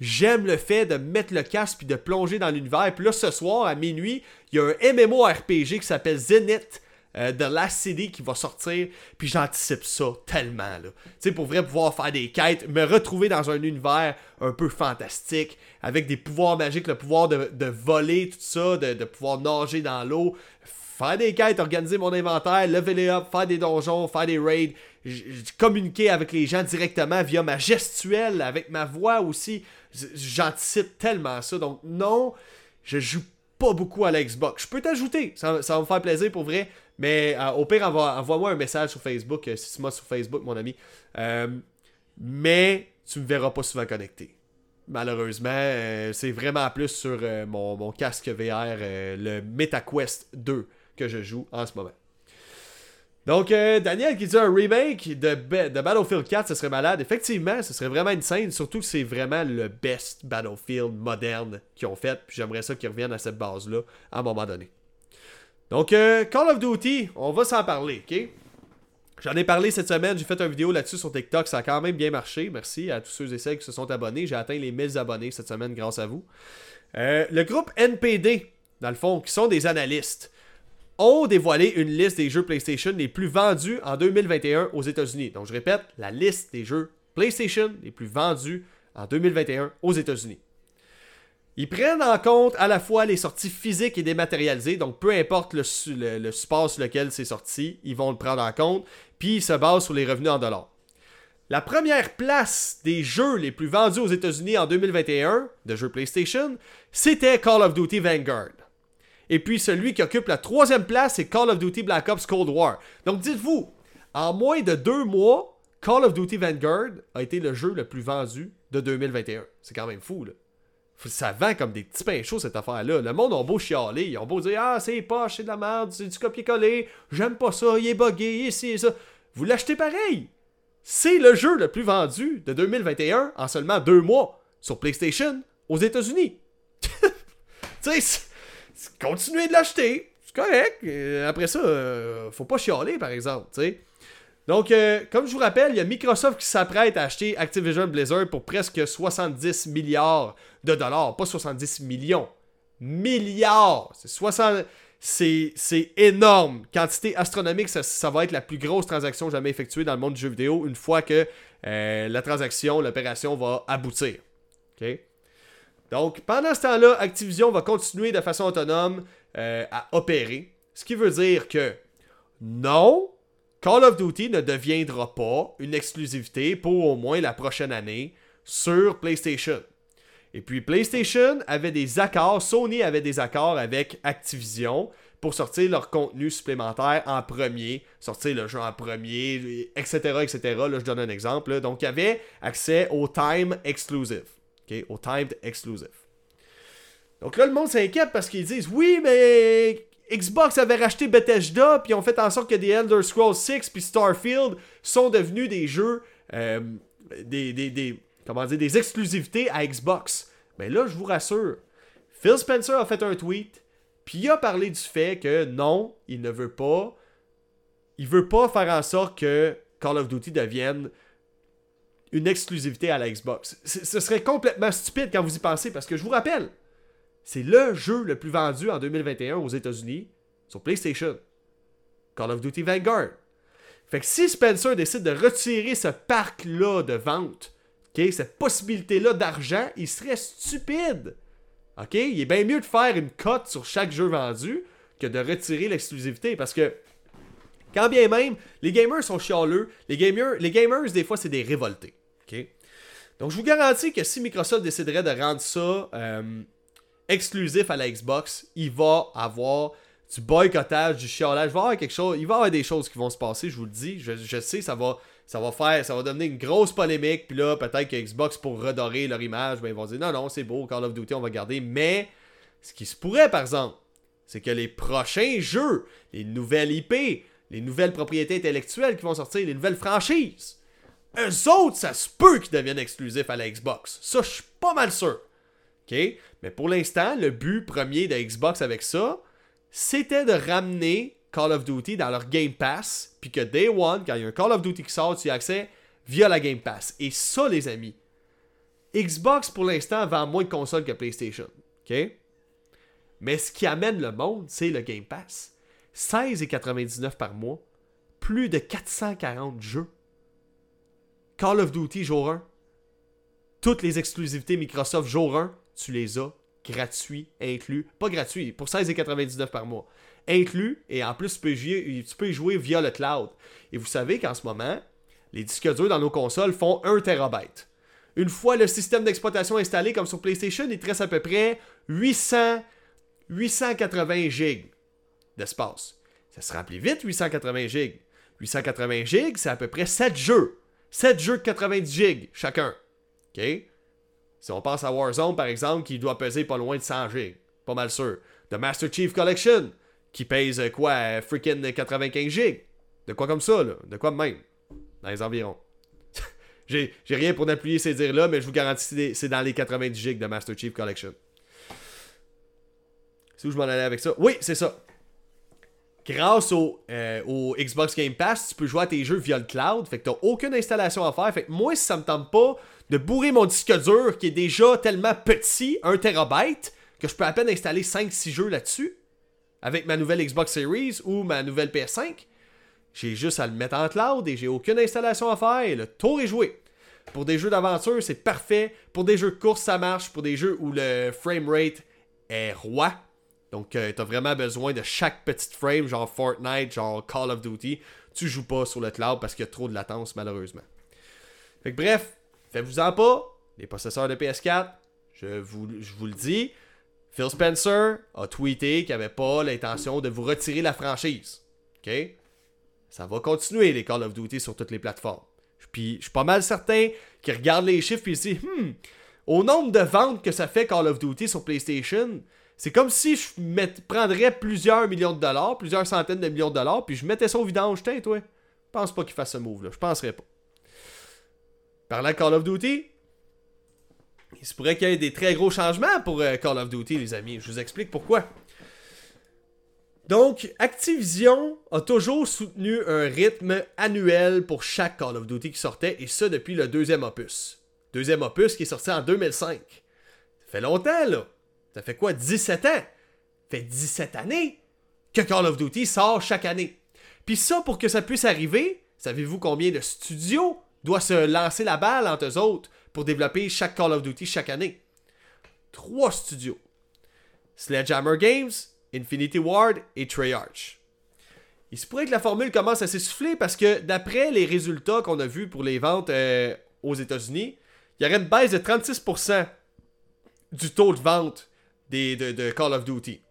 J'aime le fait de mettre le casque puis de plonger dans l'univers. Puis là, ce soir, à minuit, il y a un MMORPG qui s'appelle Zenith euh, de Last City qui va sortir. Puis j'anticipe ça tellement. Tu sais, pour vrai pouvoir faire des quêtes, me retrouver dans un univers un peu fantastique, avec des pouvoirs magiques, le pouvoir de, voler, tout ça, de, de pouvoir nager dans l'eau, faire des quêtes, organiser mon inventaire, leveler up, faire des donjons, faire des raids, communiquer avec les gens directement via ma gestuelle, avec ma voix aussi. J'anticipe tellement ça. Donc non, je joue pas beaucoup à l'Xbox. Je peux t'ajouter, ça, va me faire plaisir pour vrai. Mais euh, au pire, envoie-moi un message sur Facebook, euh, si tu m'as sur Facebook, mon ami. Euh, mais tu me verras pas souvent connecté. Malheureusement, c'est vraiment plus sur mon, mon, casque VR, le MetaQuest 2 que je joue en ce moment. Donc, euh, Daniel qui dit un remake de, Battlefield 4, ce serait malade. Effectivement, ce serait vraiment une scène, surtout que c'est vraiment le best Battlefield moderne qu'ils ont fait. Puis j'aimerais ça qu'ils reviennent à cette base-là à un moment donné. Donc, euh, Call of Duty, on va s'en parler, ok? J'en ai parlé cette semaine, j'ai fait une vidéo là-dessus sur TikTok, ça a quand même bien marché. Merci à tous ceux et celles qui se sont abonnés. J'ai atteint les 1000 abonnés cette semaine grâce à vous. Euh, le groupe NPD, dans le fond, qui sont des analystes ont dévoilé une liste des jeux PlayStation les plus vendus en 2021 aux États-Unis. Donc je répète, la liste des jeux PlayStation les plus vendus en 2021 aux États-Unis. Ils prennent en compte à la fois les sorties physiques et dématérialisées, donc peu importe le, support sur lequel c'est sorti, ils vont le prendre en compte, puis ils se basent sur les revenus en dollars. La première place des jeux les plus vendus aux États-Unis en 2021, de jeux PlayStation, c'était Call of Duty Vanguard. Et puis celui qui occupe la troisième place, c'est Call of Duty Black Ops Cold War. Donc dites-vous, en moins de deux mois, Call of Duty Vanguard a été le jeu le plus vendu de 2021. C'est quand même fou, là. Ça vend comme des petits pains chauds, cette affaire-là. Le monde a beau chialer, ils ont beau dire Ah, c'est poche, c'est de la merde, c'est du copier-coller, j'aime pas ça, il est buggé, ici et ça. Vous l'achetez pareil. C'est le jeu le plus vendu de 2021 en seulement deux mois sur PlayStation aux États-Unis. [laughs] tu sais, continuez de l'acheter, c'est correct. Après ça, euh, faut pas chialer, par exemple. Donc, euh, comme je vous rappelle, il y a Microsoft qui s'apprête à acheter Activision Blizzard pour presque 70 milliards de dollars. Pas 70 millions. Milliards! C'est 60... C'est énorme. Quantité astronomique, ça, va être la plus grosse transaction jamais effectuée dans le monde du jeu vidéo une fois que euh, la transaction, l'opération va aboutir. OK? Donc, pendant ce temps-là, Activision va continuer de façon autonome euh, à opérer. Ce qui veut dire que non, Call of Duty ne deviendra pas une exclusivité pour au moins la prochaine année sur PlayStation. Et puis PlayStation avait des accords, Sony avait des accords avec Activision pour sortir leur contenu supplémentaire en premier, sortir le jeu en premier, etc. etc. Là, je donne un exemple. Donc, il y avait accès au Time Exclusive. Au Timed Exclusive. Donc là, le monde s'inquiète parce qu'ils disent Oui, mais Xbox avait racheté Bethesda, puis ont fait en sorte que des Elder Scrolls 6 puis Starfield sont devenus des jeux, euh, des, des, des exclusivités à Xbox. Mais là, je vous rassure, Phil Spencer a fait un tweet, puis il a parlé du fait que non, il ne veut pas, il veut pas faire en sorte que Call of Duty devienne une exclusivité à la Xbox. Ce serait complètement stupide quand vous y pensez, parce que je vous rappelle, c'est le jeu le plus vendu en 2021 aux États-Unis sur PlayStation. Call of Duty Vanguard. Fait que si Spencer décide de retirer ce parc-là de vente, cette possibilité-là d'argent, il serait stupide. Il est bien mieux de faire une cote sur chaque jeu vendu que de retirer l'exclusivité parce que quand bien même, les gamers sont chialeux, les gamers, les gamers des fois, c'est des révoltés. Donc, je vous garantis que si Microsoft déciderait de rendre ça euh, exclusif à la Xbox, il va avoir du boycottage, du chialage. Il va y avoir va y avoir des choses qui vont se passer, je vous le dis. Je, sais, ça va, ça va faire, ça va devenir une grosse polémique. Puis là, peut-être que Xbox, pour redorer leur image, ben, ils vont dire non, non, c'est beau, Call of Duty, on va garder. Mais, ce qui se pourrait, par exemple, c'est que les prochains jeux, les nouvelles IP, les nouvelles propriétés intellectuelles qui vont sortir, les nouvelles franchises, eux autres, ça se peut qu'ils deviennent exclusifs à la Xbox. Ça, je suis pas mal sûr. Mais pour l'instant, le but premier de Xbox avec ça, c'était de ramener Call of Duty dans leur Game Pass, puis que Day One, quand il y a un Call of Duty qui sort, tu y as accès via la Game Pass. Et ça, les amis, Xbox pour l'instant vend moins de consoles que PlayStation. Mais ce qui amène le monde, c'est le Game Pass. 16,99 par mois, plus de 440 jeux. Call of Duty jour 1. Toutes les exclusivités Microsoft jour 1, tu les as gratuits, inclus. Pas gratuits, pour 16,99 par mois. Inclus, et en plus, tu peux, jouer, tu peux y jouer via le cloud. Et vous savez qu'en ce moment, les disques durs dans nos consoles font 1 TB. Une fois le système d'exploitation installé, comme sur PlayStation, il te reste à peu près 800, 880 GB d'espace. Ça se remplit vite, 880 GB. 880 GB, c'est à peu près 7 jeux. 7 jeux de 90 GB chacun. OK? Si on pense à Warzone, par exemple, qui doit peser pas loin de 100 GB. Pas mal sûr. The Master Chief Collection, qui pèse quoi, freaking 95 GB. De quoi comme ça, là? De quoi même? Dans les environs. [laughs] J'ai rien pour n'appuyer ces dires-là, mais je vous garantis c'est dans les 90 GB de Master Chief Collection. C'est où je m'en allais avec ça? Oui, c'est ça. Grâce au, euh, au, Xbox Game Pass, tu peux jouer à tes jeux via le cloud. Fait que t'as aucune installation à faire. Fait que moi, si ça me tente pas de bourrer mon disque dur qui est déjà tellement petit, 1 terabyte, que je peux à peine installer 5-6 jeux là-dessus, avec ma nouvelle Xbox Series ou ma nouvelle PS5, j'ai juste à le mettre en cloud et j'ai aucune installation à faire et le tour est joué. Pour des jeux d'aventure, c'est parfait. Pour des jeux de course, ça marche. Pour des jeux où le frame rate est roi, donc euh, t'as vraiment besoin de chaque petite frame, genre Fortnite, genre Call of Duty, tu joues pas sur le cloud parce qu'il y a trop de latence malheureusement. Fait que bref, faites-vous-en pas, les possesseurs de PS4, je vous, je vous le dis, Phil Spencer a tweeté qu'il n'avait pas l'intention de vous retirer la franchise. OK? Ça va continuer les Call of Duty sur toutes les plateformes. Puis je suis pas mal certain qu'il regarde les chiffres et il se dit Hmm, au nombre de ventes que ça fait Call of Duty sur PlayStation, c'est comme si je prendrais plusieurs millions de dollars, plusieurs centaines de millions de dollars, puis je mettais ça au vidange. Tiens, toi, pense pas qu'il fasse ce move-là. Je penserais pas. Parlant de Call of Duty, il se pourrait qu'il y ait des très gros changements pour euh, Call of Duty, les amis. Je vous explique pourquoi. Donc, Activision a toujours soutenu un rythme annuel pour chaque Call of Duty qui sortait, et ça depuis le deuxième opus. Deuxième opus qui est sorti en 2005. Ça fait longtemps, là. Ça fait quoi, 17 ans? Ça fait 17 années que Call of Duty sort chaque année. Puis ça, pour que ça puisse arriver, savez-vous combien de studios doivent se lancer la balle entre eux autres pour développer chaque Call of Duty chaque année? Trois studios. Sledgehammer Games, Infinity Ward et Treyarch. Il se pourrait que la formule commence à s'essouffler parce que d'après les résultats qu'on a vus pour les ventes euh, aux États-Unis, il y aurait une baisse de 36% du taux de vente des, de, Call of Duty.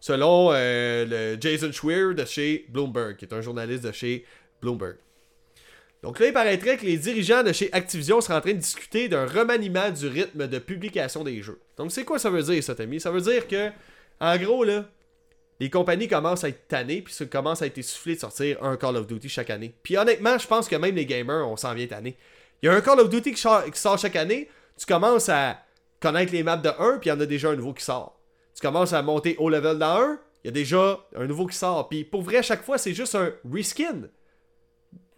Selon euh, le Jason Schweer de chez Bloomberg, qui est un journaliste de chez Bloomberg. Donc là, il paraîtrait que les dirigeants de chez Activision seraient en train de discuter d'un remaniement du rythme de publication des jeux. Donc c'est quoi ça veut dire, ça, Tammy? Ça veut dire que, en gros, là, les compagnies commencent à être tannées, puis ça commence à être essoufflé de sortir un Call of Duty chaque année. Puis honnêtement, je pense que même les gamers, on s'en vient tanné. Il y a un Call of Duty qui sort chaque année, tu commences à connaître les maps de 1, puis il y en a déjà un nouveau qui sort. Tu commences à monter au level dans 1, il y a déjà un nouveau qui sort. Puis pour vrai, à chaque fois, c'est juste un reskin.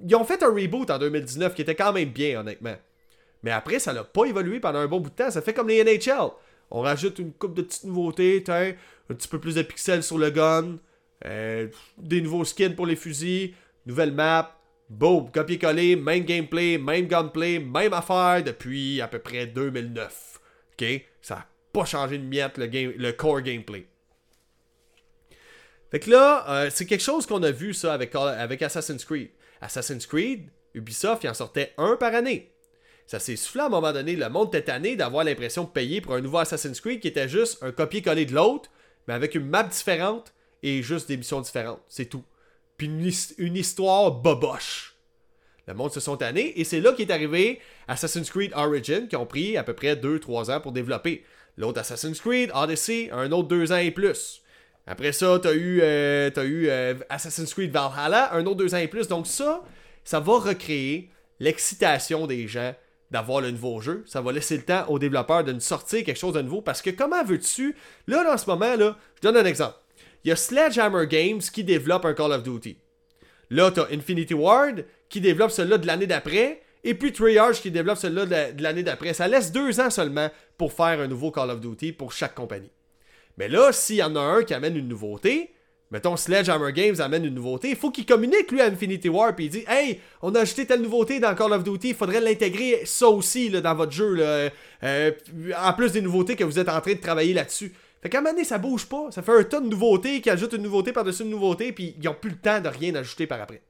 Ils ont fait un reboot en 2019 qui était quand même bien, honnêtement. Mais après, ça n'a pas évolué pendant un bon bout de temps. Ça fait comme les NHL. On rajoute une coupe de petites nouveautés, un petit peu plus de pixels sur le gun, euh, des nouveaux skins pour les fusils, nouvelle map, boom, copier-coller, même gameplay, même gunplay, même affaire depuis à peu près 2009. Ça n'a pas changé de miette le, core gameplay. Fait que là, euh, c'est quelque chose qu'on a vu ça avec, Assassin's Creed. Assassin's Creed, Ubisoft, il en sortait un par année. Ça s'est soufflé à un moment donné. Le monde était tanné d'avoir l'impression de payer pour un nouveau Assassin's Creed qui était juste un copier-coller de l'autre, mais avec une map différente et juste des missions différentes. C'est tout. Puis une, une histoire boboche. Le monde se sont tannés et c'est là qu'est arrivé Assassin's Creed Origin qui ont pris à peu près 2-3 ans pour développer. L'autre Assassin's Creed Odyssey, un autre 2 ans et plus. Après ça, t'as eu, euh, as eu euh, Assassin's Creed Valhalla, un autre 2 ans et plus. Donc ça, ça va recréer l'excitation des gens d'avoir le nouveau jeu. Ça va laisser le temps aux développeurs de nous sortir quelque chose de nouveau. Parce que comment veux-tu... Là, en ce moment, là, je donne un exemple. Il y a Sledgehammer Games qui développe un Call of Duty. Là, t'as Infinity Ward qui développe celui-là de l'année d'après, et puis Treyarch qui développe celui-là de l'année d'après. Ça laisse deux ans seulement pour faire un nouveau Call of Duty pour chaque compagnie. Mais là, s'il y en a un qui amène une nouveauté, mettons Sledgehammer Games amène une nouveauté, il faut qu'il communique lui à Infinity War puis il dit Hey, on a ajouté telle nouveauté dans Call of Duty, il faudrait l'intégrer ça aussi là, dans votre jeu, là, euh, en plus des nouveautés que vous êtes en train de travailler là-dessus. Fait qu'à un moment donné, ça bouge pas. Ça fait un tas de nouveautés qui ajoutent une nouveauté par-dessus une nouveauté, puis ils ont plus le temps de rien ajouter par après.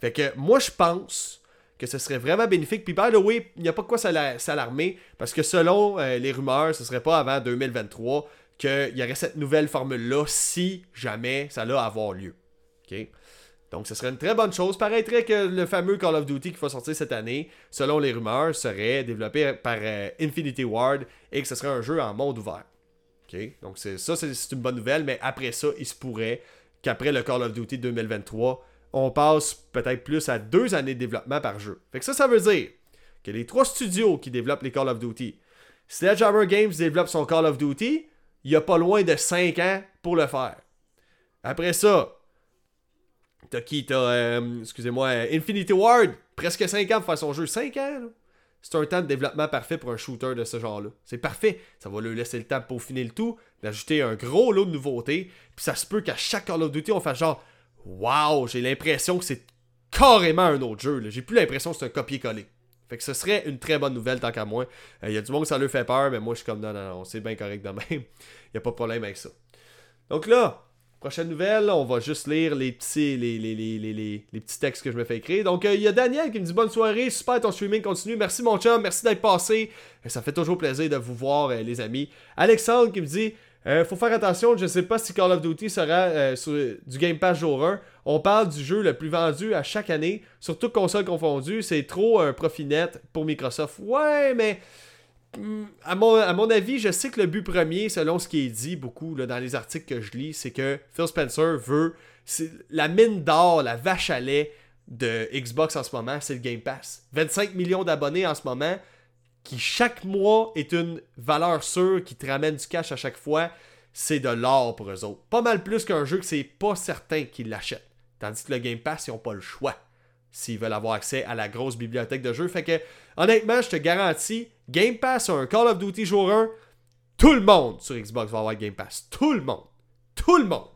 Fait que moi, je pense que ce serait vraiment bénéfique. Puis, by the way, il n'y a pas de quoi s'alarmer, parce que selon euh, les rumeurs, ce serait pas avant 2023 qu'il y aurait cette nouvelle formule-là si jamais ça allait avoir lieu. OK? Donc, ce serait une très bonne chose. Paraîtrait que le fameux Call of Duty qui va sortir cette année, selon les rumeurs, serait développé par euh, Infinity Ward et que ce serait un jeu en monde ouvert. OK? Donc, ça, c'est une bonne nouvelle, mais après ça, il se pourrait qu'après le Call of Duty 2023, on passe peut-être plus à deux années de développement par jeu. Fait que ça, ça veut dire que les trois studios qui développent les Call of Duty, Sledgehammer Games développe son Call of Duty, il y a pas loin de 5 ans pour le faire. Après ça, t'as qui? T'as, euh, excusez-moi, Infinity Ward, presque 5 ans pour faire son jeu. 5 ans. C'est un temps de développement parfait pour un shooter de ce genre-là. C'est parfait. Ça va lui laisser le temps pour finir le tout, d'ajouter un gros lot de nouveautés. Puis ça se peut qu'à chaque Call of Duty, on fasse genre Waouh, j'ai l'impression que c'est carrément un autre jeu. J'ai plus l'impression que c'est un copier-coller. Fait que ce serait une très bonne nouvelle tant qu'à moi. Il y a du monde que ça leur fait peur, mais moi je suis comme non, c'est bien correct de même. [laughs] Il n'y a pas de problème avec ça. Donc là, prochaine nouvelle, on va juste lire les petits, les, les, les, petits textes que je me fais écrire. Donc il y a Daniel qui me dit bonne soirée, super ton streaming continue, merci mon chum, merci d'être passé. Ça fait toujours plaisir de vous voir les amis. Alexandre qui me dit euh, faut faire attention, je ne sais pas si Call of Duty sera euh, sur du Game Pass jour 1. On parle du jeu le plus vendu à chaque année, surtout consoles confondues. C'est trop un profit net pour Microsoft. Ouais, mais hmm, à mon, à mon avis, je sais que le but premier, selon ce qui est dit beaucoup dans les articles que je lis, c'est que Phil Spencer veut. La mine d'or, la vache à lait de Xbox en ce moment, c'est le Game Pass. 25 millions d'abonnés en ce moment qui chaque mois est une valeur sûre qui te ramène du cash à chaque fois, c'est de l'or pour eux autres. Pas mal plus qu'un jeu que c'est pas certain qu'ils l'achètent. Tandis que le Game Pass, ils n'ont pas le choix s'ils veulent avoir accès à la grosse bibliothèque de jeux. Fait que, honnêtement, je te garantis, Game Pass un Call of Duty jour 1, tout le monde sur Xbox va avoir Game Pass. Tout le monde. Tout le monde.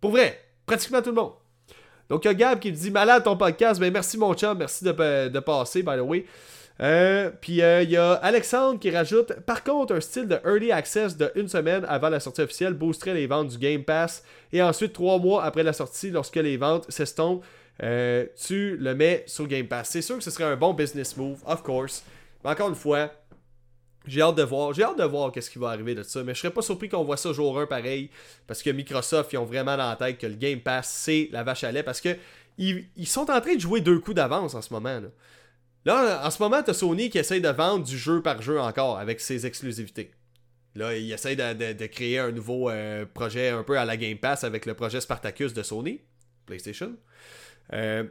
Pour vrai, pratiquement tout le monde. Donc, il y a Gab qui me dit Malade ton podcast. Ben, merci mon chum. Merci de, de passer, by the way. Euh, puis euh, il y a Alexandre qui rajoute Par contre, un style de early access de une semaine avant la sortie officielle boosterait les ventes du Game Pass et ensuite trois mois après la sortie, lorsque les ventes s'estompent, euh, tu le mets sur Game Pass. C'est sûr que ce serait un bon business move, of course. Mais encore une fois, j'ai hâte de voir. J'ai hâte de voir qu'est-ce qui va arriver de ça. Mais je serais pas surpris qu'on voit ça jour 1 pareil. Parce que Microsoft, ils ont vraiment dans la tête que le Game Pass, c'est la vache à lait. Parce que ils, sont en train de jouer deux coups d'avance en ce moment. Là, en ce moment, tu as Sony qui essaye de vendre du jeu par jeu encore avec ses exclusivités. Là, il essaye de, créer un nouveau euh, projet un peu à la Game Pass avec le projet Spartacus de Sony, PlayStation. Euh,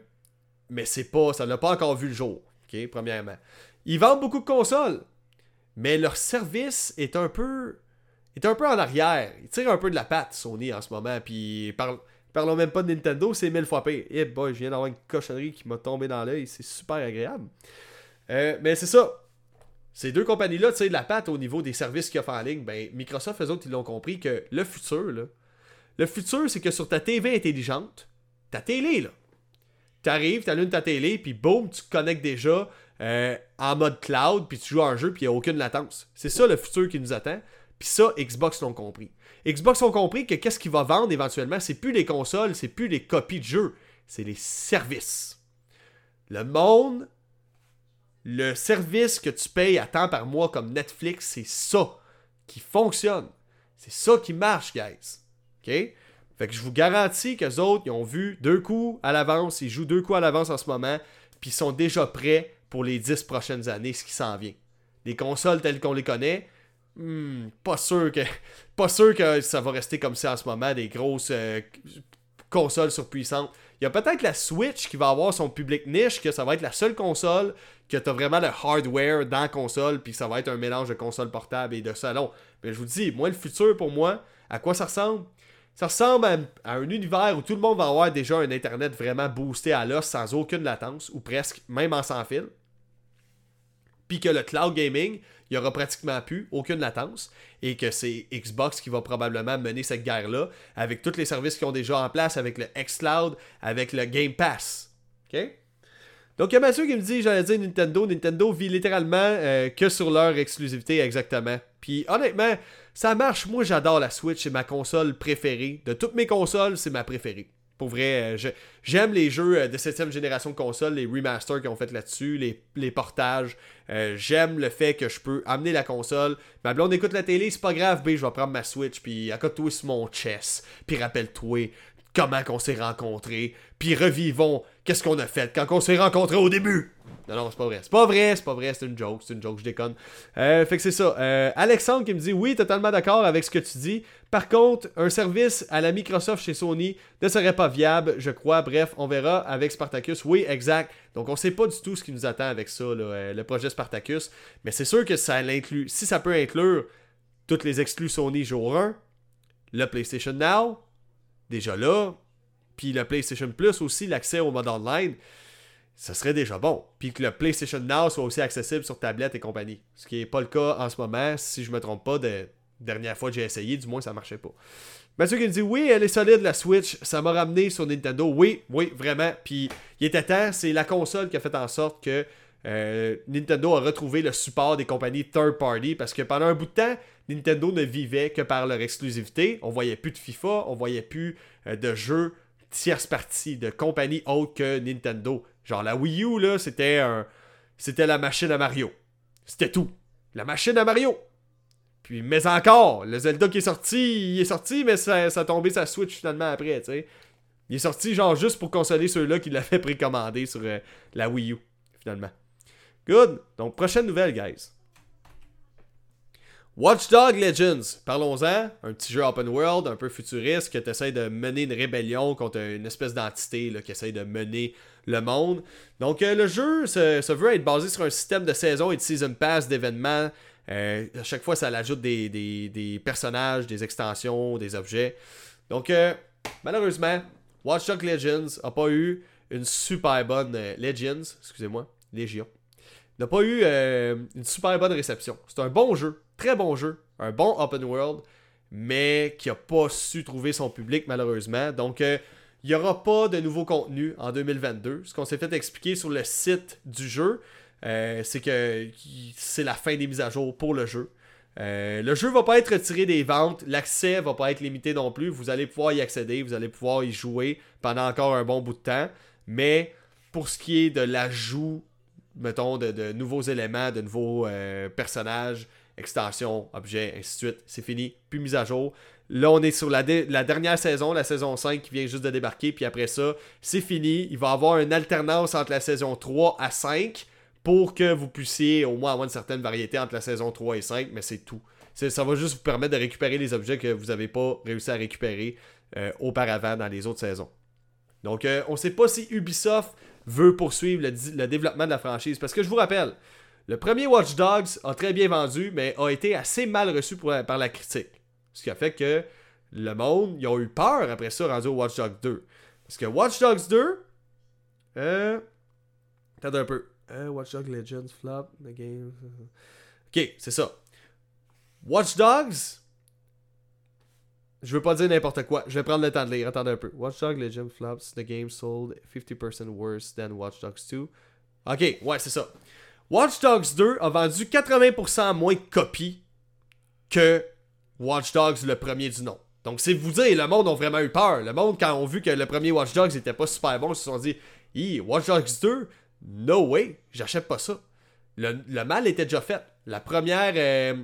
mais c'est pas, ça n'a pas encore vu le jour, premièrement. Ils vendent beaucoup de consoles, mais leur service est un peu, est un peu en arrière. Ils tirent un peu de la patte, Sony, en ce moment, puis Parlons même pas de Nintendo, c'est mille fois pire. Eh boy, je viens d'avoir une cochonnerie qui m'a tombé dans l'œil, c'est super agréable. Euh, mais c'est ça. Ces deux compagnies-là, tu sais, de la patte au niveau des services qu'ils offrent en ligne, ben, Microsoft, eux autres, ils l'ont compris que le futur, là, le futur, c'est que sur ta TV intelligente, ta télé, là, t'arrives, t'allumes ta télé, puis boum, tu te connectes déjà euh, en mode cloud, puis tu joues un jeu, puis il n'y a aucune latence. C'est ça le futur qui nous attend. Puis ça, Xbox l'ont compris. Xbox ont compris que qu'est-ce qu'ils va vendre éventuellement, c'est plus les consoles, c'est plus les copies de jeux, c'est les services. Le monde, le service que tu payes à temps par mois comme Netflix, c'est ça qui fonctionne. C'est ça qui marche, guys. OK? Fait que je vous garantis que autres, ils ont vu deux coups à l'avance, ils jouent deux coups à l'avance en ce moment, puis ils sont déjà prêts pour les dix prochaines années, ce qui s'en vient. Les consoles telles qu'on les connaît, Hmm, pas sûr que [laughs] pas sûr que ça va rester comme ça en ce moment, des grosses euh, consoles surpuissantes. Il y a peut-être la Switch qui va avoir son public niche, que ça va être la seule console que tu as vraiment le hardware dans la console, puis ça va être un mélange de console portable et de salon. Mais je vous dis, moi, le futur pour moi, à quoi ça ressemble? Ça ressemble à, à un univers où tout le monde va avoir déjà un Internet vraiment boosté à l'os sans aucune latence, ou presque, même en sans fil. Puis que le cloud gaming, il n'y aura pratiquement plus aucune latence et que c'est Xbox qui va probablement mener cette guerre-là avec tous les services qu'ils ont déjà en place, avec le xCloud, avec le Game Pass. OK? Donc, il y a Mathieu qui me dit, j'allais dire Nintendo. Nintendo vit littéralement euh, que sur leur exclusivité, exactement. Puis, honnêtement, ça marche. Moi, j'adore la Switch. C'est ma console préférée. De toutes mes consoles, c'est ma préférée. Pour vrai, euh, j'aime les jeux euh, de 7 génération de console, les remasters qu'ils ont fait là-dessus, les, portages. Euh, j'aime le fait que je peux amener la console. Ma blonde écoute la télé, c'est pas grave, B, je vais prendre ma Switch, puis accote-toi sur mon chess, puis rappelle-toi comment qu'on s'est rencontrés, puis revivons qu'est-ce qu'on a fait quand on s'est rencontrés au début? Non, non, c'est pas vrai. C'est pas vrai, c'est pas vrai, c'est une joke, c'est une joke, je déconne. Euh, fait que c'est ça. Euh, Alexandre qui me dit Oui, totalement d'accord avec ce que tu dis. Par contre, un service à la Microsoft chez Sony ne serait pas viable, je crois. Bref, on verra avec Spartacus. Oui, exact. Donc, on sait pas du tout ce qui nous attend avec ça, euh, le projet Spartacus. Mais c'est sûr que ça l'inclut. Si ça peut inclure toutes les exclus Sony jour 1, le PlayStation Now, déjà là, puis le PlayStation Plus aussi, l'accès au mode online ce serait déjà bon. Puis que le PlayStation Now soit aussi accessible sur tablette et compagnie. Ce qui n'est pas le cas en ce moment, si je me trompe pas, de dernière fois que j'ai essayé, du moins ça marchait pas. Mathieu qui me dit oui, elle est solide la Switch, ça m'a ramené sur Nintendo. Oui, oui, vraiment. Puis il était temps, c'est la console qui a fait en sorte que Nintendo a retrouvé le support des compagnies third party parce que pendant un bout de temps, Nintendo ne vivait que par leur exclusivité. On voyait plus de FIFA, on voyait plus de jeux tierce partie, de compagnies autres que Nintendo. Genre la Wii U, là, c'était un. C'était la machine à Mario. C'était tout. La machine à Mario. Puis, mais encore, le Zelda qui est sorti, il est sorti, mais ça, ça a tombé sa Switch finalement après, tu sais. Il est sorti genre juste pour consoler ceux-là qui l'avaient précommandé sur euh, la Wii U, finalement. Good. Donc, prochaine nouvelle, guys. Watch Dog Legends, parlons-en. Un petit jeu open world, un peu futuriste, que tu essaies de mener une rébellion contre une espèce d'entité qui essaie de mener le monde. Donc, euh, le jeu se, veut être basé sur un système de saison et de season pass d'événements. Euh, à chaque fois, ça ajoute des, personnages, des extensions, des objets. Donc, euh, malheureusement, Watch Dog Legends n'a pas eu une super bonne. Legends, excusez-moi, Légion. N'a pas eu une super bonne réception. C'est un bon jeu Très bon jeu, un bon open world, mais qui n'a pas su trouver son public malheureusement. Donc, euh, il n'y aura pas de nouveau contenu en 2022. Ce qu'on s'est fait expliquer sur le site du jeu, euh, c'est que c'est la fin des mises à jour pour le jeu. Euh, le jeu va pas être retiré des ventes, l'accès va pas être limité non plus. Vous allez pouvoir y accéder, vous allez pouvoir y jouer pendant encore un bon bout de temps. Mais pour ce qui est de l'ajout, mettons, de, nouveaux éléments, de nouveaux personnages, extension, objet, ainsi de suite. C'est fini, plus mise à jour. Là, on est sur la, dernière saison, la saison 5 qui vient juste de débarquer. Puis après ça, c'est fini. Il va y avoir une alternance entre la saison 3 à 5 pour que vous puissiez au moins avoir une certaine variété entre la saison 3 et 5, mais c'est tout. Ça va juste vous permettre de récupérer les objets que vous n'avez pas réussi à récupérer euh, auparavant dans les autres saisons. Donc, euh, on ne sait pas si Ubisoft veut poursuivre le développement de la franchise. Parce que je vous rappelle, le premier Watch Dogs a très bien vendu, mais a été assez mal reçu par la critique. Ce qui a fait que le monde, ils ont eu peur après ça rendu au Watch Dogs 2. Parce que Watch Dogs 2, euh, attendez un peu. Euh, Watch Dogs Legends flop, the game. Ok, c'est ça. Watch Dogs, je veux pas dire n'importe quoi. Je vais prendre le temps de lire. Attendez un peu. Watch Dogs Legends flops, the game sold 50% worse than Watch Dogs 2. Ok, ouais, c'est ça. Watch Dogs 2 a vendu 80% moins de copies que Watch Dogs le premier du nom. Donc c'est vous dire, le monde a vraiment eu peur. Le monde, quand on vu que le premier Watch Dogs était pas super bon, ils se sont dit Watch Dogs 2, no way, j'achète pas ça. Le, mal était déjà fait. La première. Euh,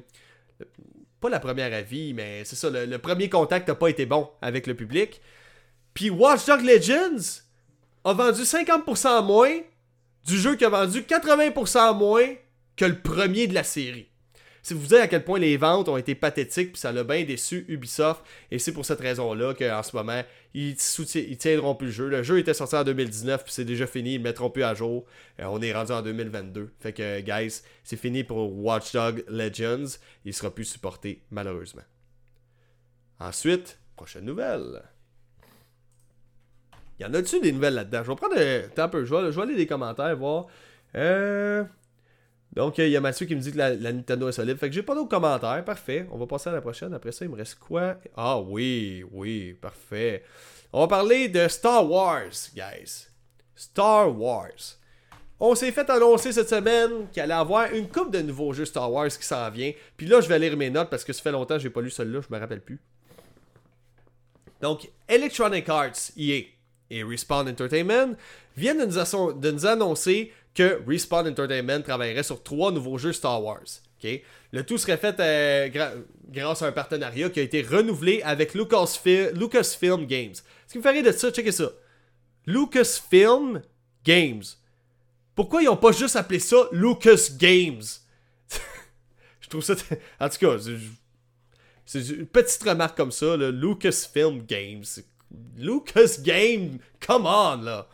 pas la première avis, mais c'est ça, le, premier contact n'a pas été bon avec le public. Puis Watch Dogs Legends a vendu 50% moins du jeu qui a vendu 80% moins que le premier de la série. C'est vous dire à quel point les ventes ont été pathétiques, puis ça l'a bien déçu Ubisoft, et c'est pour cette raison-là qu'en ce moment, ils, ils tiendront plus le jeu. Le jeu était sorti en 2019, puis c'est déjà fini, ils le mettront plus à jour. Euh, on est rendu en 2022. Fait que, guys, c'est fini pour Watch Dog Legends. Il sera plus supporté, malheureusement. Ensuite, prochaine nouvelle. Y en a-tu des nouvelles là-dedans? Je vais prendre un, peu. Je vais, je vais aller des commentaires, voir. Euh... Donc, il y a Mathieu qui me dit que la, Nintendo est solide. Fait que j'ai pas d'autres commentaires. Parfait. On va passer à la prochaine. Après ça, il me reste quoi? Ah oui, oui, parfait. On va parler de Star Wars, guys. Star Wars. On s'est fait annoncer cette semaine qu'il allait avoir une coupe de nouveaux jeux Star Wars qui s'en vient. Puis là, je vais lire mes notes parce que ça fait longtemps que j'ai pas lu celui-là, je me rappelle plus. Donc, Electronic Arts, EA et Respawn Entertainment viennent de nous, annoncer que Respawn Entertainment travaillerait sur trois nouveaux jeux Star Wars. Le tout serait fait euh, grâce à un partenariat qui a été renouvelé avec Lucasfilm, Games. Ce qui me ferait de ça, checkez ça. Lucasfilm Games. Pourquoi ils n'ont pas juste appelé ça Lucas Games? [laughs] Je trouve ça. En tout cas, c'est une petite remarque comme ça, Lucasfilm Games. Lucas Game, come on là.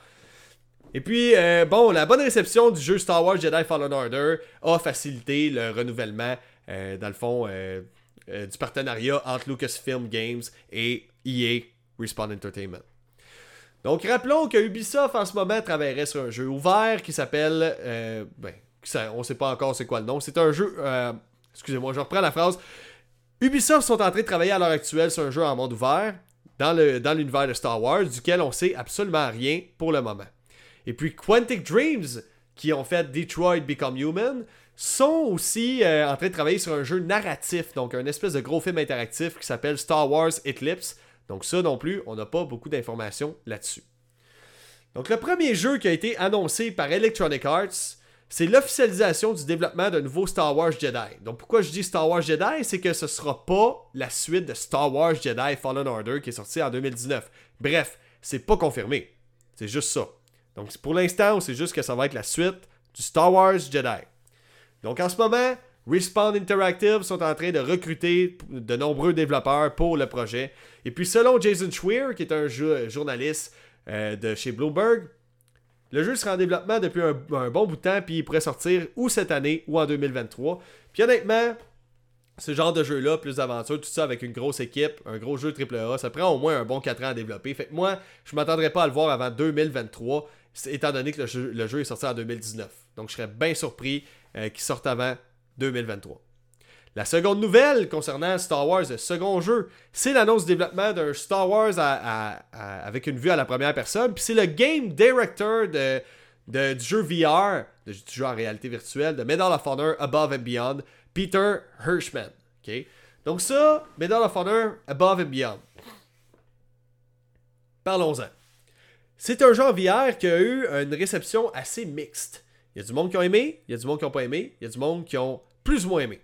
Et puis, euh, bon, la bonne réception du jeu Star Wars Jedi Fallen Order a facilité le renouvellement, euh, dans le fond, euh, du partenariat entre Lucasfilm Games et EA Respawn Entertainment. Donc, rappelons que Ubisoft en ce moment travaillerait sur un jeu ouvert qui s'appelle. ben, on sait pas encore c'est quoi le nom. C'est un jeu. Excusez-moi, je reprends la phrase. Ubisoft sont en train de travailler à l'heure actuelle sur un jeu en monde ouvert dans, l'univers de Star Wars, duquel on sait absolument rien pour le moment. Et puis Quantic Dreams, qui ont fait Detroit Become Human, sont aussi euh, en train de travailler sur un jeu narratif, donc un espèce de gros film interactif qui s'appelle Star Wars Eclipse. Donc ça non plus, on n'a pas beaucoup d'informations là-dessus. Donc le premier jeu qui a été annoncé par Electronic Arts, c'est l'officialisation du développement d'un nouveau Star Wars Jedi. Donc pourquoi je dis Star Wars Jedi, c'est que ce sera pas la suite de Star Wars Jedi Fallen Order qui est sorti en 2019. Bref, c'est pas confirmé. C'est juste ça. Donc pour l'instant, c'est juste que ça va être la suite du Star Wars Jedi. Donc en ce moment, Respawn Interactive sont en train de recruter de nombreux développeurs pour le projet. Et puis selon Jason Schweer, qui est un journaliste euh, de chez Bloomberg, le jeu sera en développement depuis un, bon bout de temps, puis il pourrait sortir ou cette année ou en 2023. Puis honnêtement, ce genre de jeu-là, plus d'aventure, tout ça avec une grosse équipe, un gros jeu AAA, ça prend au moins un bon 4 ans à développer. Fait que moi, je m'attendrais pas à le voir avant 2023, étant donné que le jeu, est sorti en 2019. Donc je serais bien surpris euh, qu'il sorte avant 2023. La seconde nouvelle concernant Star Wars, le second jeu, c'est l'annonce du développement d'un Star Wars avec une vue à la première personne. Puis c'est le game director de, du jeu VR, du jeu en réalité virtuelle, de Medal of Honor Above and Beyond, Peter Hirschman. Donc ça, Medal of Honor Above and Beyond. Parlons-en. C'est un jeu en VR qui a eu une réception assez mixte. Il y a du monde qui ont aimé, il y a du monde qui n'ont pas aimé, il y a du monde qui ont plus ou moins aimé.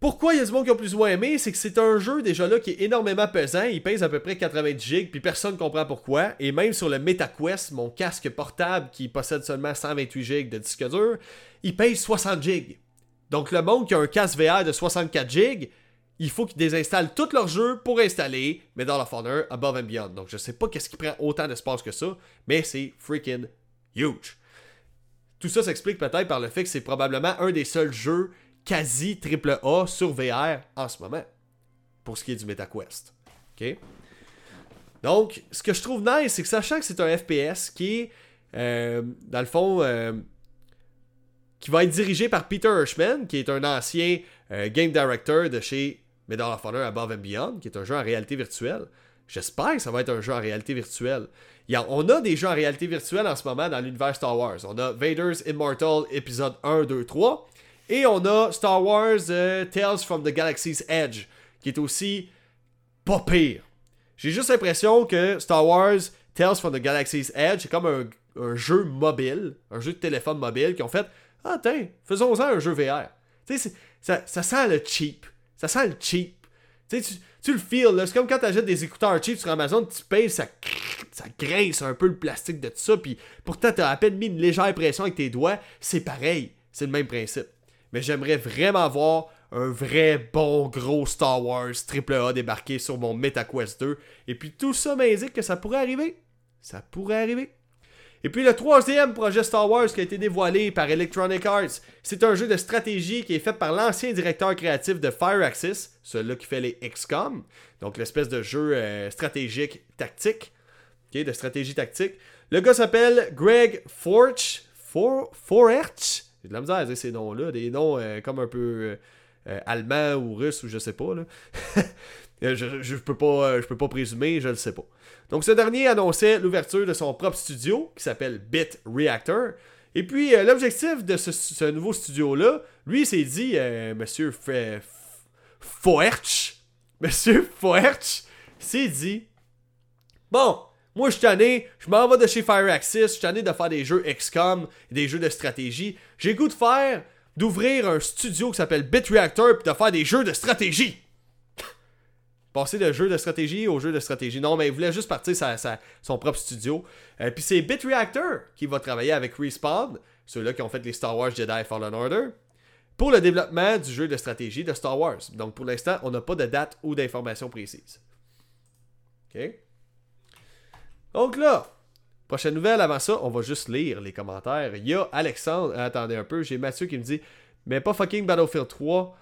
Pourquoi il y a du monde qui a plus ou moins aimé C'est que c'est un jeu déjà là qui est énormément pesant. Il pèse à peu près 90 gigs, puis personne ne comprend pourquoi. Et même sur le MetaQuest, mon casque portable qui possède seulement 128 gigs de disque dur, il pèse 60 gigs. Donc le monde qui a un casque VR de 64 gigs, il faut qu'ils désinstallent tout leur jeu pour installer Medal of Honor Above and Beyond. Donc je sais pas qu'est-ce qui prend autant d'espace que ça, mais c'est freaking huge. Tout ça s'explique peut-être par le fait que c'est probablement un des seuls jeux quasi triple A sur VR en ce moment. Pour ce qui est du MetaQuest. OK? Donc, ce que je trouve nice, c'est que sachant que c'est un FPS qui euh, dans le fond, euh, qui va être dirigé par Peter Hirschman, qui est un ancien euh, game director de chez Medal of Honor Above and Beyond, qui est un jeu en réalité virtuelle. J'espère que ça va être un jeu en réalité virtuelle. on a des jeux en réalité virtuelle en ce moment dans l'univers Star Wars. On a Vader's Immortal épisode 1, 2, 3. Et on a Star Wars euh, Tales from the Galaxy's Edge, qui est aussi pas pire. J'ai juste l'impression que Star Wars Tales from the Galaxy's Edge, c'est comme un, jeu mobile, un jeu de téléphone mobile, qui ont fait Ah, tiens, faisons-en un jeu VR. Tu sais, ça, ça sent le cheap. Ça sent le cheap. Tu tu le feels, c'est comme quand tu achètes des écouteurs cheap sur Amazon, tu payes, ça, ça grince un peu le plastique de tout ça, puis pourtant tu as à peine mis une légère pression avec tes doigts, c'est pareil, c'est le même principe mais j'aimerais vraiment voir un vrai bon gros Star Wars AAA débarquer sur mon MetaQuest 2. Et puis tout ça m'indique que ça pourrait arriver. Ça pourrait arriver. Et puis le troisième projet Star Wars qui a été dévoilé par Electronic Arts, c'est un jeu de stratégie qui est fait par l'ancien directeur créatif de Fireaxis, celui-là qui fait les XCOM, donc l'espèce de jeu euh, stratégique tactique, de stratégie tactique. Le gars s'appelle Greg Forch, For, Forerch, j'ai de la misère ces noms-là, des noms euh, comme un peu euh, euh, allemand ou russe ou je sais pas. Là. [laughs] je, je, peux pas, je peux pas présumer, je le sais pas. Donc ce dernier annonçait l'ouverture de son propre studio qui s'appelle Bit Reactor. Et puis l'objectif de ce, nouveau studio-là, lui s'est dit, Monsieur Foerch, Monsieur Foerch s'est dit, bon, moi, je suis tanné, je m'en vais de chez Fireaxis, je suis tanné de faire des jeux XCOM, des jeux de stratégie. J'ai goût de faire, d'ouvrir un studio qui s'appelle BitReactor puis de faire des jeux de stratégie. [laughs] Passer de jeux de stratégie au jeu de stratégie. Non, mais il voulait juste partir sa, son propre studio. Euh, puis c'est BitReactor qui va travailler avec Respawn, ceux-là qui ont fait les Star Wars Jedi Fallen Order, pour le développement du jeu de stratégie de Star Wars. Donc pour l'instant, on n'a pas de date ou d'informations précises. OK? Donc là, prochaine nouvelle, avant ça, on va juste lire les commentaires. Il y a Alexandre, euh, attendez un peu, j'ai Mathieu qui me dit, mais pas fucking Battlefield 3.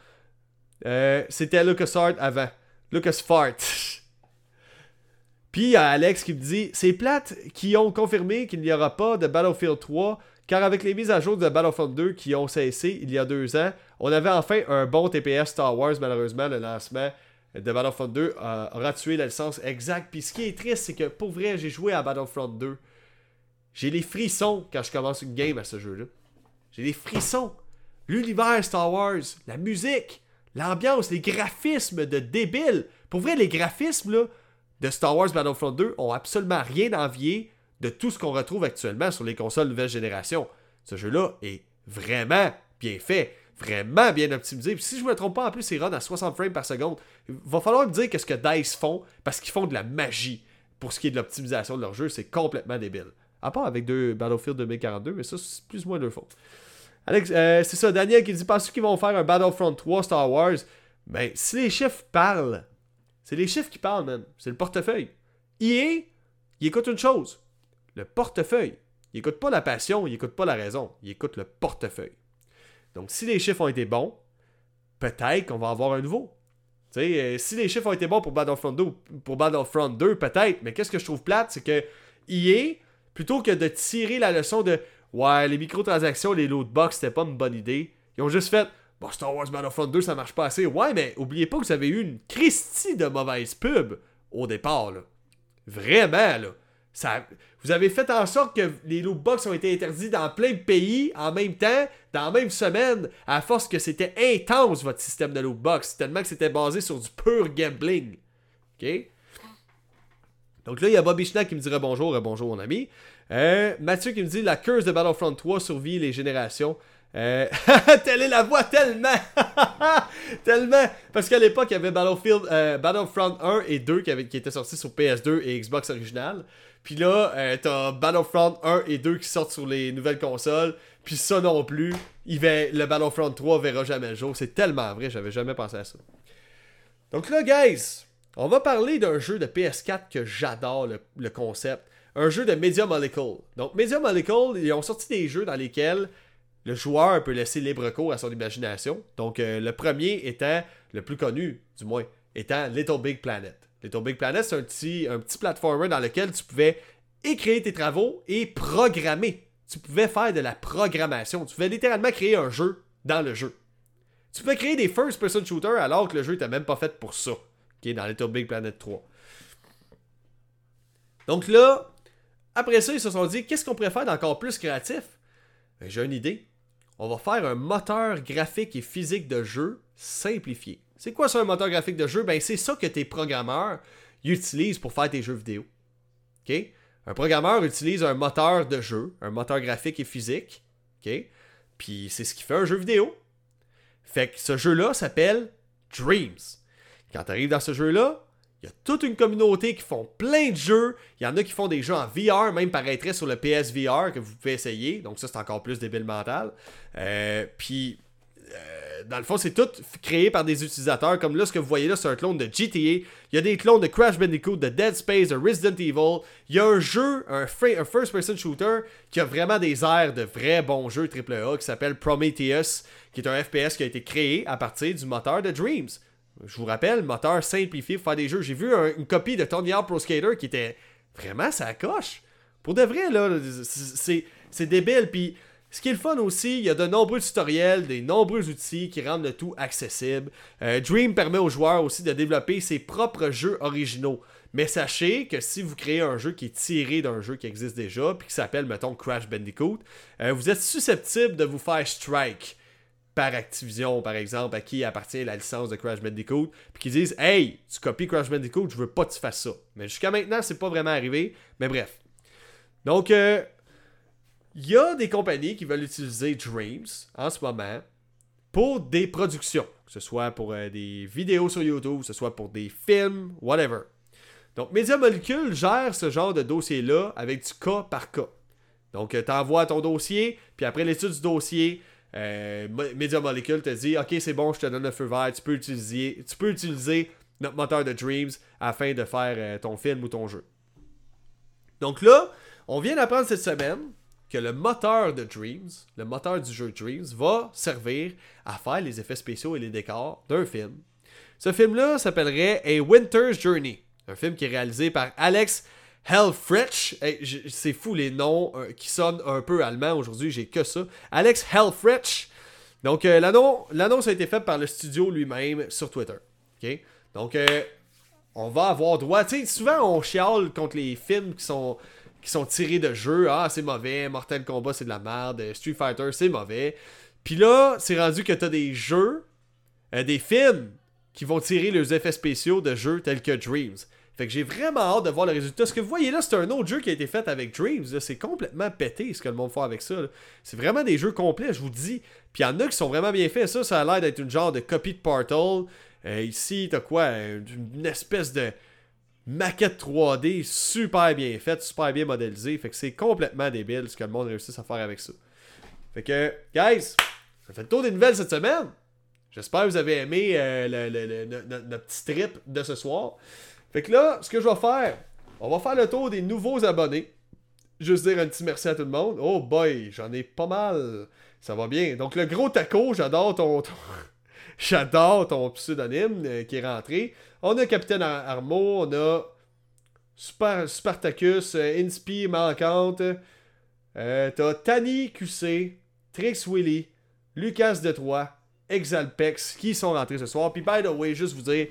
Euh, c'était LucasArts avant. LucasFart. [laughs] Puis il y a Alex qui me dit, c'est plate qui ont confirmé qu'il n'y aura pas de Battlefield 3, car avec les mises à jour de Battlefield 2 qui ont cessé il y a deux ans, on avait enfin un bon TPS Star Wars, malheureusement, le lancement de Battlefront 2 aura tué la licence exact. Puis ce qui est triste, c'est que pour vrai, j'ai joué à Battlefront 2. J'ai les frissons quand je commence une game à ce jeu-là. J'ai des frissons. L'univers Star Wars, la musique, l'ambiance, les graphismes de débile. Pour vrai, les graphismes de Star Wars Battlefront 2 ont absolument rien envié de tout ce qu'on retrouve actuellement sur les consoles nouvelle génération. Ce jeu-là est vraiment bien fait, vraiment bien optimisé. Puis si je ne me trompe pas, en plus, c'est run à 60 frames par seconde. Il va falloir me dire qu'est-ce que DICE font, parce qu'ils font de la magie pour ce qui est de l'optimisation de leur jeu. C'est complètement débile. À part avec deux Battlefield 2042, mais ça, c'est plus ou moins leur faute. Alex, euh, c'est ça, Daniel qui dit Penses-tu qu'ils vont faire un Battlefront 3 Star Wars? Ben, si les chiffres parlent, c'est les chiffres qui parlent, man. C'est le portefeuille. EA, il écoute une chose le portefeuille. Il écoute pas la passion, il écoute pas la raison, il écoute le portefeuille. Donc, si les chiffres ont été bons, peut-être qu'on va avoir un nouveau. Euh, si les chiffres ont été bons pour Battlefront 2, pour Battlefront 2 peut-être, mais qu'est-ce que je trouve plate, c'est que EA, plutôt que de tirer la leçon de Ouais, les microtransactions, les lootbox, c'était pas une bonne idée. Ils ont juste fait Bon, Star Wars Battlefront 2, ça marche pas assez. Ouais, mais oubliez pas que vous avez eu une Christie de mauvaise pub au départ, là. Vraiment, là. Ça, vous avez fait en sorte que les lootbox ont été interdits dans plein de pays en même temps, dans la même semaine, à force que c'était intense votre système de lootbox, tellement que c'était basé sur du pur gambling. OK? Donc là, il y a Bobby Schnack qui me dirait bonjour, bonjour mon ami. Euh, Mathieu qui me dit la curse de Battlefront 3 survit les générations. Euh, [laughs] telle est la voix tellement [laughs] tellement parce qu'à l'époque il y avait Battlefield euh, Battlefront 1 et 2 qui, qui étaient sortis sur PS2 et Xbox original puis là euh, t'as Battlefront 1 et 2 qui sortent sur les nouvelles consoles puis ça non plus il va, le Battlefront 3 verra jamais le jour c'est tellement vrai j'avais jamais pensé à ça donc là guys on va parler d'un jeu de PS4 que j'adore le concept un jeu de Media Molecule. Donc, Media Molecule, ils ont sorti des jeux dans lesquels le joueur peut laisser libre cours à son imagination. Donc, euh, le premier étant, le plus connu du moins, étant Little Big Planet. Little Big Planet, c'est un petit, un petit platformer dans lequel tu pouvais écrire tes travaux et programmer. Tu pouvais faire de la programmation. Tu pouvais littéralement créer un jeu dans le jeu. Tu pouvais créer des first-person shooters alors que le jeu n'était même pas fait pour ça. Qui est dans Little Big Planet 3. Donc là, après ça, ils se sont dit, qu'est-ce qu'on pourrait faire d'encore plus créatif? Ben, j'ai une idée. On va faire un moteur graphique et physique de jeu simplifié. C'est quoi ça, un moteur graphique de jeu? Ben, c'est ça que tes programmeurs utilisent pour faire tes jeux vidéo. Un programmeur utilise un moteur de jeu, un moteur graphique et physique. Puis c'est ce qui fait un jeu vidéo. Fait que ce jeu-là s'appelle Dreams. Quand tu arrives dans ce jeu-là, il y a toute une communauté qui font plein de jeux. Il y en a qui font des jeux en VR, même paraîtrait sur le PSVR que vous pouvez essayer. Donc ça, c'est encore plus débile mental. Euh, puis, euh, dans le fond, c'est tout créé par des utilisateurs. Comme là, ce que vous voyez là, c'est un clone de GTA. Il y a des clones de Crash Bandicoot, de Dead Space, de Resident Evil. Il y a un jeu, un, first-person shooter, qui a vraiment des airs de vrais bons jeux AAA, qui s'appelle Prometheus, qui est un FPS qui a été créé à partir du moteur de Dreams. Je vous rappelle, moteur simplifié pour faire des jeux. J'ai vu une copie de Tony Hawk Pro Skater qui était vraiment ça coche. Pour de vrai, là, c'est débile. Puis ce qui est le fun aussi, il y a de nombreux tutoriels, des nombreux outils qui rendent le tout accessible. Euh, Dream permet aux joueurs aussi de développer ses propres jeux originaux. Mais sachez que si vous créez un jeu qui est tiré d'un jeu qui existe déjà, puis qui s'appelle, mettons, Crash Bandicoot, euh, vous êtes susceptible de vous faire strike par Activision, par exemple, à qui appartient la licence de Crash Bandicoot, puis qui disent Hey, tu copies Crash Bandicoot, je veux pas que tu fasses ça. Mais jusqu'à maintenant, c'est pas vraiment arrivé. Mais bref. Donc, il y a des compagnies qui veulent utiliser Dreams en ce moment pour des productions, que ce soit pour euh, des vidéos sur YouTube, que ce soit pour des films, whatever. Donc, Media Molecule gère ce genre de dossier-là avec du cas par cas. Donc, euh, tu envoies ton dossier, puis après l'étude du dossier, euh, Media Molecule te dit Ok, c'est bon, je te donne le feu vert, tu peux utiliser, tu peux utiliser notre moteur de Dreams afin de faire ton film ou ton jeu. Donc là, on vient d'apprendre cette semaine que le moteur de Dreams, le moteur du jeu Dreams, va servir à faire les effets spéciaux et les décors d'un film. Ce film-là s'appellerait A Winter's Journey, un film qui est réalisé par Alex Hellfretch, c'est fou les noms euh, qui sonnent un peu allemand aujourd'hui, j'ai que ça. Alex Hellfretch. Donc euh, l'annonce a été faite par le studio lui-même sur Twitter. Donc euh, on va avoir droit. Tu sais, souvent on chiale contre les films qui sont qui sont tirés de jeux. Ah, c'est mauvais, Mortal Kombat, c'est de la merde, Street Fighter, c'est mauvais. Puis là, c'est rendu que t'as des jeux, euh, des films qui vont tirer leurs effets spéciaux de jeux tels que Dreams. Fait que j'ai vraiment hâte de voir le résultat. Ce que vous voyez là, c'est un autre jeu qui a été fait avec Dreams. C'est complètement pété ce que le monde fait avec ça. C'est vraiment des jeux complets, je vous dis. Puis il y en a qui sont vraiment bien faits. Ça, ça a l'air d'être une genre de copie de Portal. Euh, ici, t'as quoi? Une espèce de maquette 3D super bien faite, super bien modélisée. Fait que c'est complètement débile ce que le monde réussit à faire avec ça. Fait que, guys, ça fait le tour des nouvelles cette semaine. J'espère que vous avez aimé euh, notre petit trip de ce soir. Fait que là, ce que je vais faire, on va faire le tour des nouveaux abonnés. Juste dire un petit merci à tout le monde. Oh boy, j'en ai pas mal. Ça va bien. Donc le gros taco, j'adore ton... j'adore ton pseudonyme euh, qui est rentré. On a Capitaine Armo, on a Super, Spartacus, euh, Inspi, Manquante. Euh, T'as Tani QC, Trix Willy, Lucas Detroit, Exalpex qui sont rentrés ce soir. Puis by the way, juste vous dire,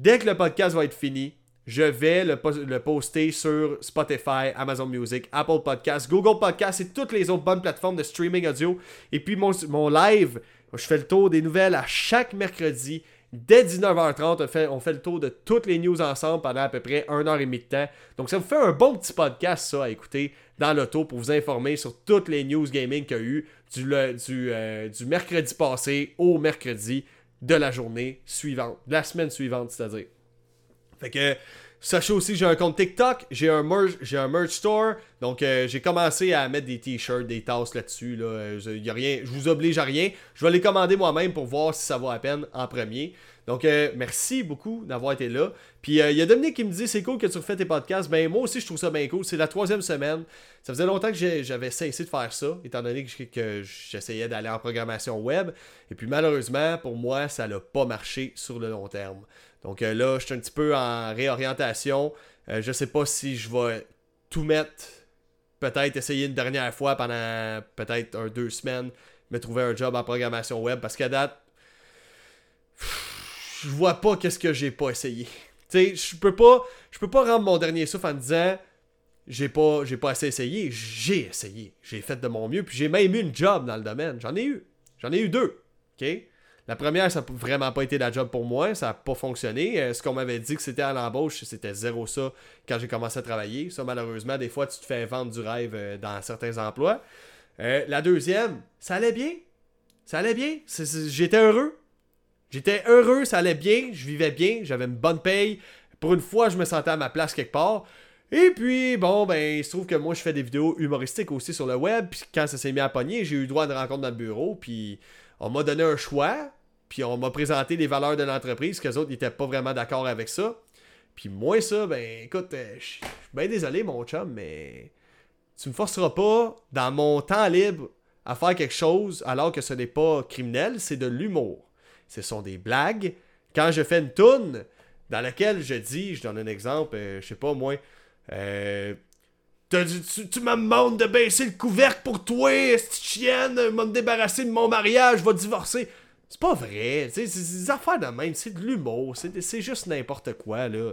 Dès que le podcast va être fini, je vais le, poster sur Spotify, Amazon Music, Apple Podcasts, Google Podcasts et toutes les autres bonnes plateformes de streaming audio. Et puis mon, mon live, je fais le tour des nouvelles à chaque mercredi. Dès 19h30, on fait, le tour de toutes les news ensemble pendant à peu près 1h30 de temps. Donc ça vous fait un bon petit podcast, ça, à écouter dans l'auto pour vous informer sur toutes les news gaming qu'il y a eu du, euh, du mercredi passé au mercredi de la journée suivante, de la semaine suivante, c'est-à-dire. Fait que sachez aussi j'ai un compte TikTok, j'ai un merch, un merch store, donc euh, j'ai commencé à mettre des t-shirts, des tasses là-dessus. Là, euh, je vous oblige à rien. Je vais les commander moi-même pour voir si ça vaut la peine en premier. Donc, euh, merci beaucoup d'avoir été là. Puis, il y a Dominique qui me dit c'est cool que tu refais tes podcasts. Ben, moi aussi, je trouve ça bien cool. C'est la troisième semaine. Ça faisait longtemps que j'avais cessé de faire ça, étant donné que, j'essayais d'aller en programmation web. Et puis, malheureusement, pour moi, ça n'a pas marché sur le long terme. Donc, là, je suis un petit peu en réorientation. je sais pas si je vais tout mettre peut-être essayer une dernière fois pendant peut-être un, deux semaines, me trouver un job en programmation web parce qu'à date, je vois pas qu'est-ce que j'ai pas essayé. Tu sais, je peux pas, je peux pas rendre mon dernier souffle en disant j'ai pas, j'ai pas assez essayé. J'ai essayé. J'ai fait de mon mieux. Puis j'ai même eu une job dans le domaine. J'en ai eu. J'en ai eu deux. OK? La première, ça n'a vraiment pas été la job pour moi, ça n'a pas fonctionné. Euh, ce qu'on m'avait dit que c'était à l'embauche, c'était zéro ça quand j'ai commencé à travailler. Ça, malheureusement, des fois, tu te fais vendre du rêve euh, dans certains emplois. Euh, la deuxième, ça allait bien. Ça allait bien. J'étais heureux. J'étais heureux, ça allait bien, je vivais bien, j'avais une bonne paye. Pour une fois, je me sentais à ma place quelque part. Et puis, bon, ben, il se trouve que moi, je fais des vidéos humoristiques aussi sur le web. Puis quand ça s'est mis à pogner, j'ai eu droit de rencontre dans le bureau. Puis on m'a donné un choix. Puis on m'a présenté les valeurs de l'entreprise, que les autres n'étaient pas vraiment d'accord avec ça. Puis moi, ça, ben écoute, euh, je suis bien désolé, mon chum, mais tu me forceras pas, dans mon temps libre, à faire quelque chose alors que ce n'est pas criminel, c'est de l'humour. Ce sont des blagues. Quand je fais une toune dans laquelle je dis, je donne un exemple, euh, je sais pas moi, euh, tu, tu, me demandes de baisser le couvercle pour toi, cette chienne, me débarrasser de mon mariage, vais divorcer. C'est pas vrai. C'est des affaires de même. C'est de l'humour. C'est juste n'importe quoi, là.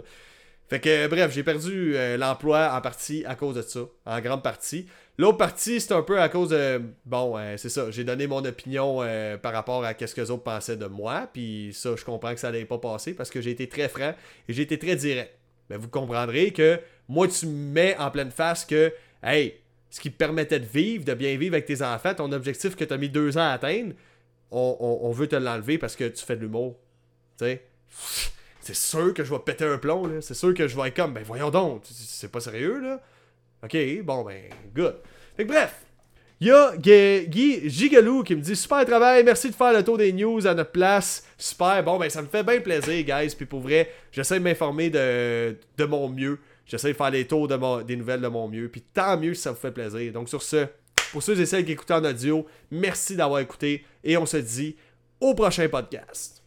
Fait que, bref, j'ai perdu euh, l'emploi en partie à cause de ça. En grande partie. L'autre partie, c'est un peu à cause de. Bon, euh, c'est ça. J'ai donné mon opinion euh, par rapport à ce que les autres pensaient de moi. Puis ça, je comprends que ça n'allait pas passer parce que j'ai été très franc et j'ai été très direct. Mais vous comprendrez que moi, tu me mets en pleine face que, hey, ce qui te permettait de vivre, de bien vivre avec tes enfants, ton objectif que tu as mis deux ans à atteindre, on, veut te l'enlever parce que tu fais de l'humour. Tu sais? C'est sûr que je vais péter un plomb, là. C'est sûr que je vais être comme, ben voyons donc, c'est pas sérieux, là. Ok, bon, ben, good. Fait que bref, il y a Guy Gigalou qui me dit Super travail, merci de faire le tour des news à notre place. Super, bon, ben ça me fait bien plaisir, guys. Puis pour vrai, j'essaie de m'informer de, de mon mieux. J'essaie de faire les tours de des nouvelles de mon mieux. Puis tant mieux si ça vous fait plaisir. Donc sur ce, pour ceux et celles qui écoutent en audio, merci d'avoir écouté et on se dit au prochain podcast.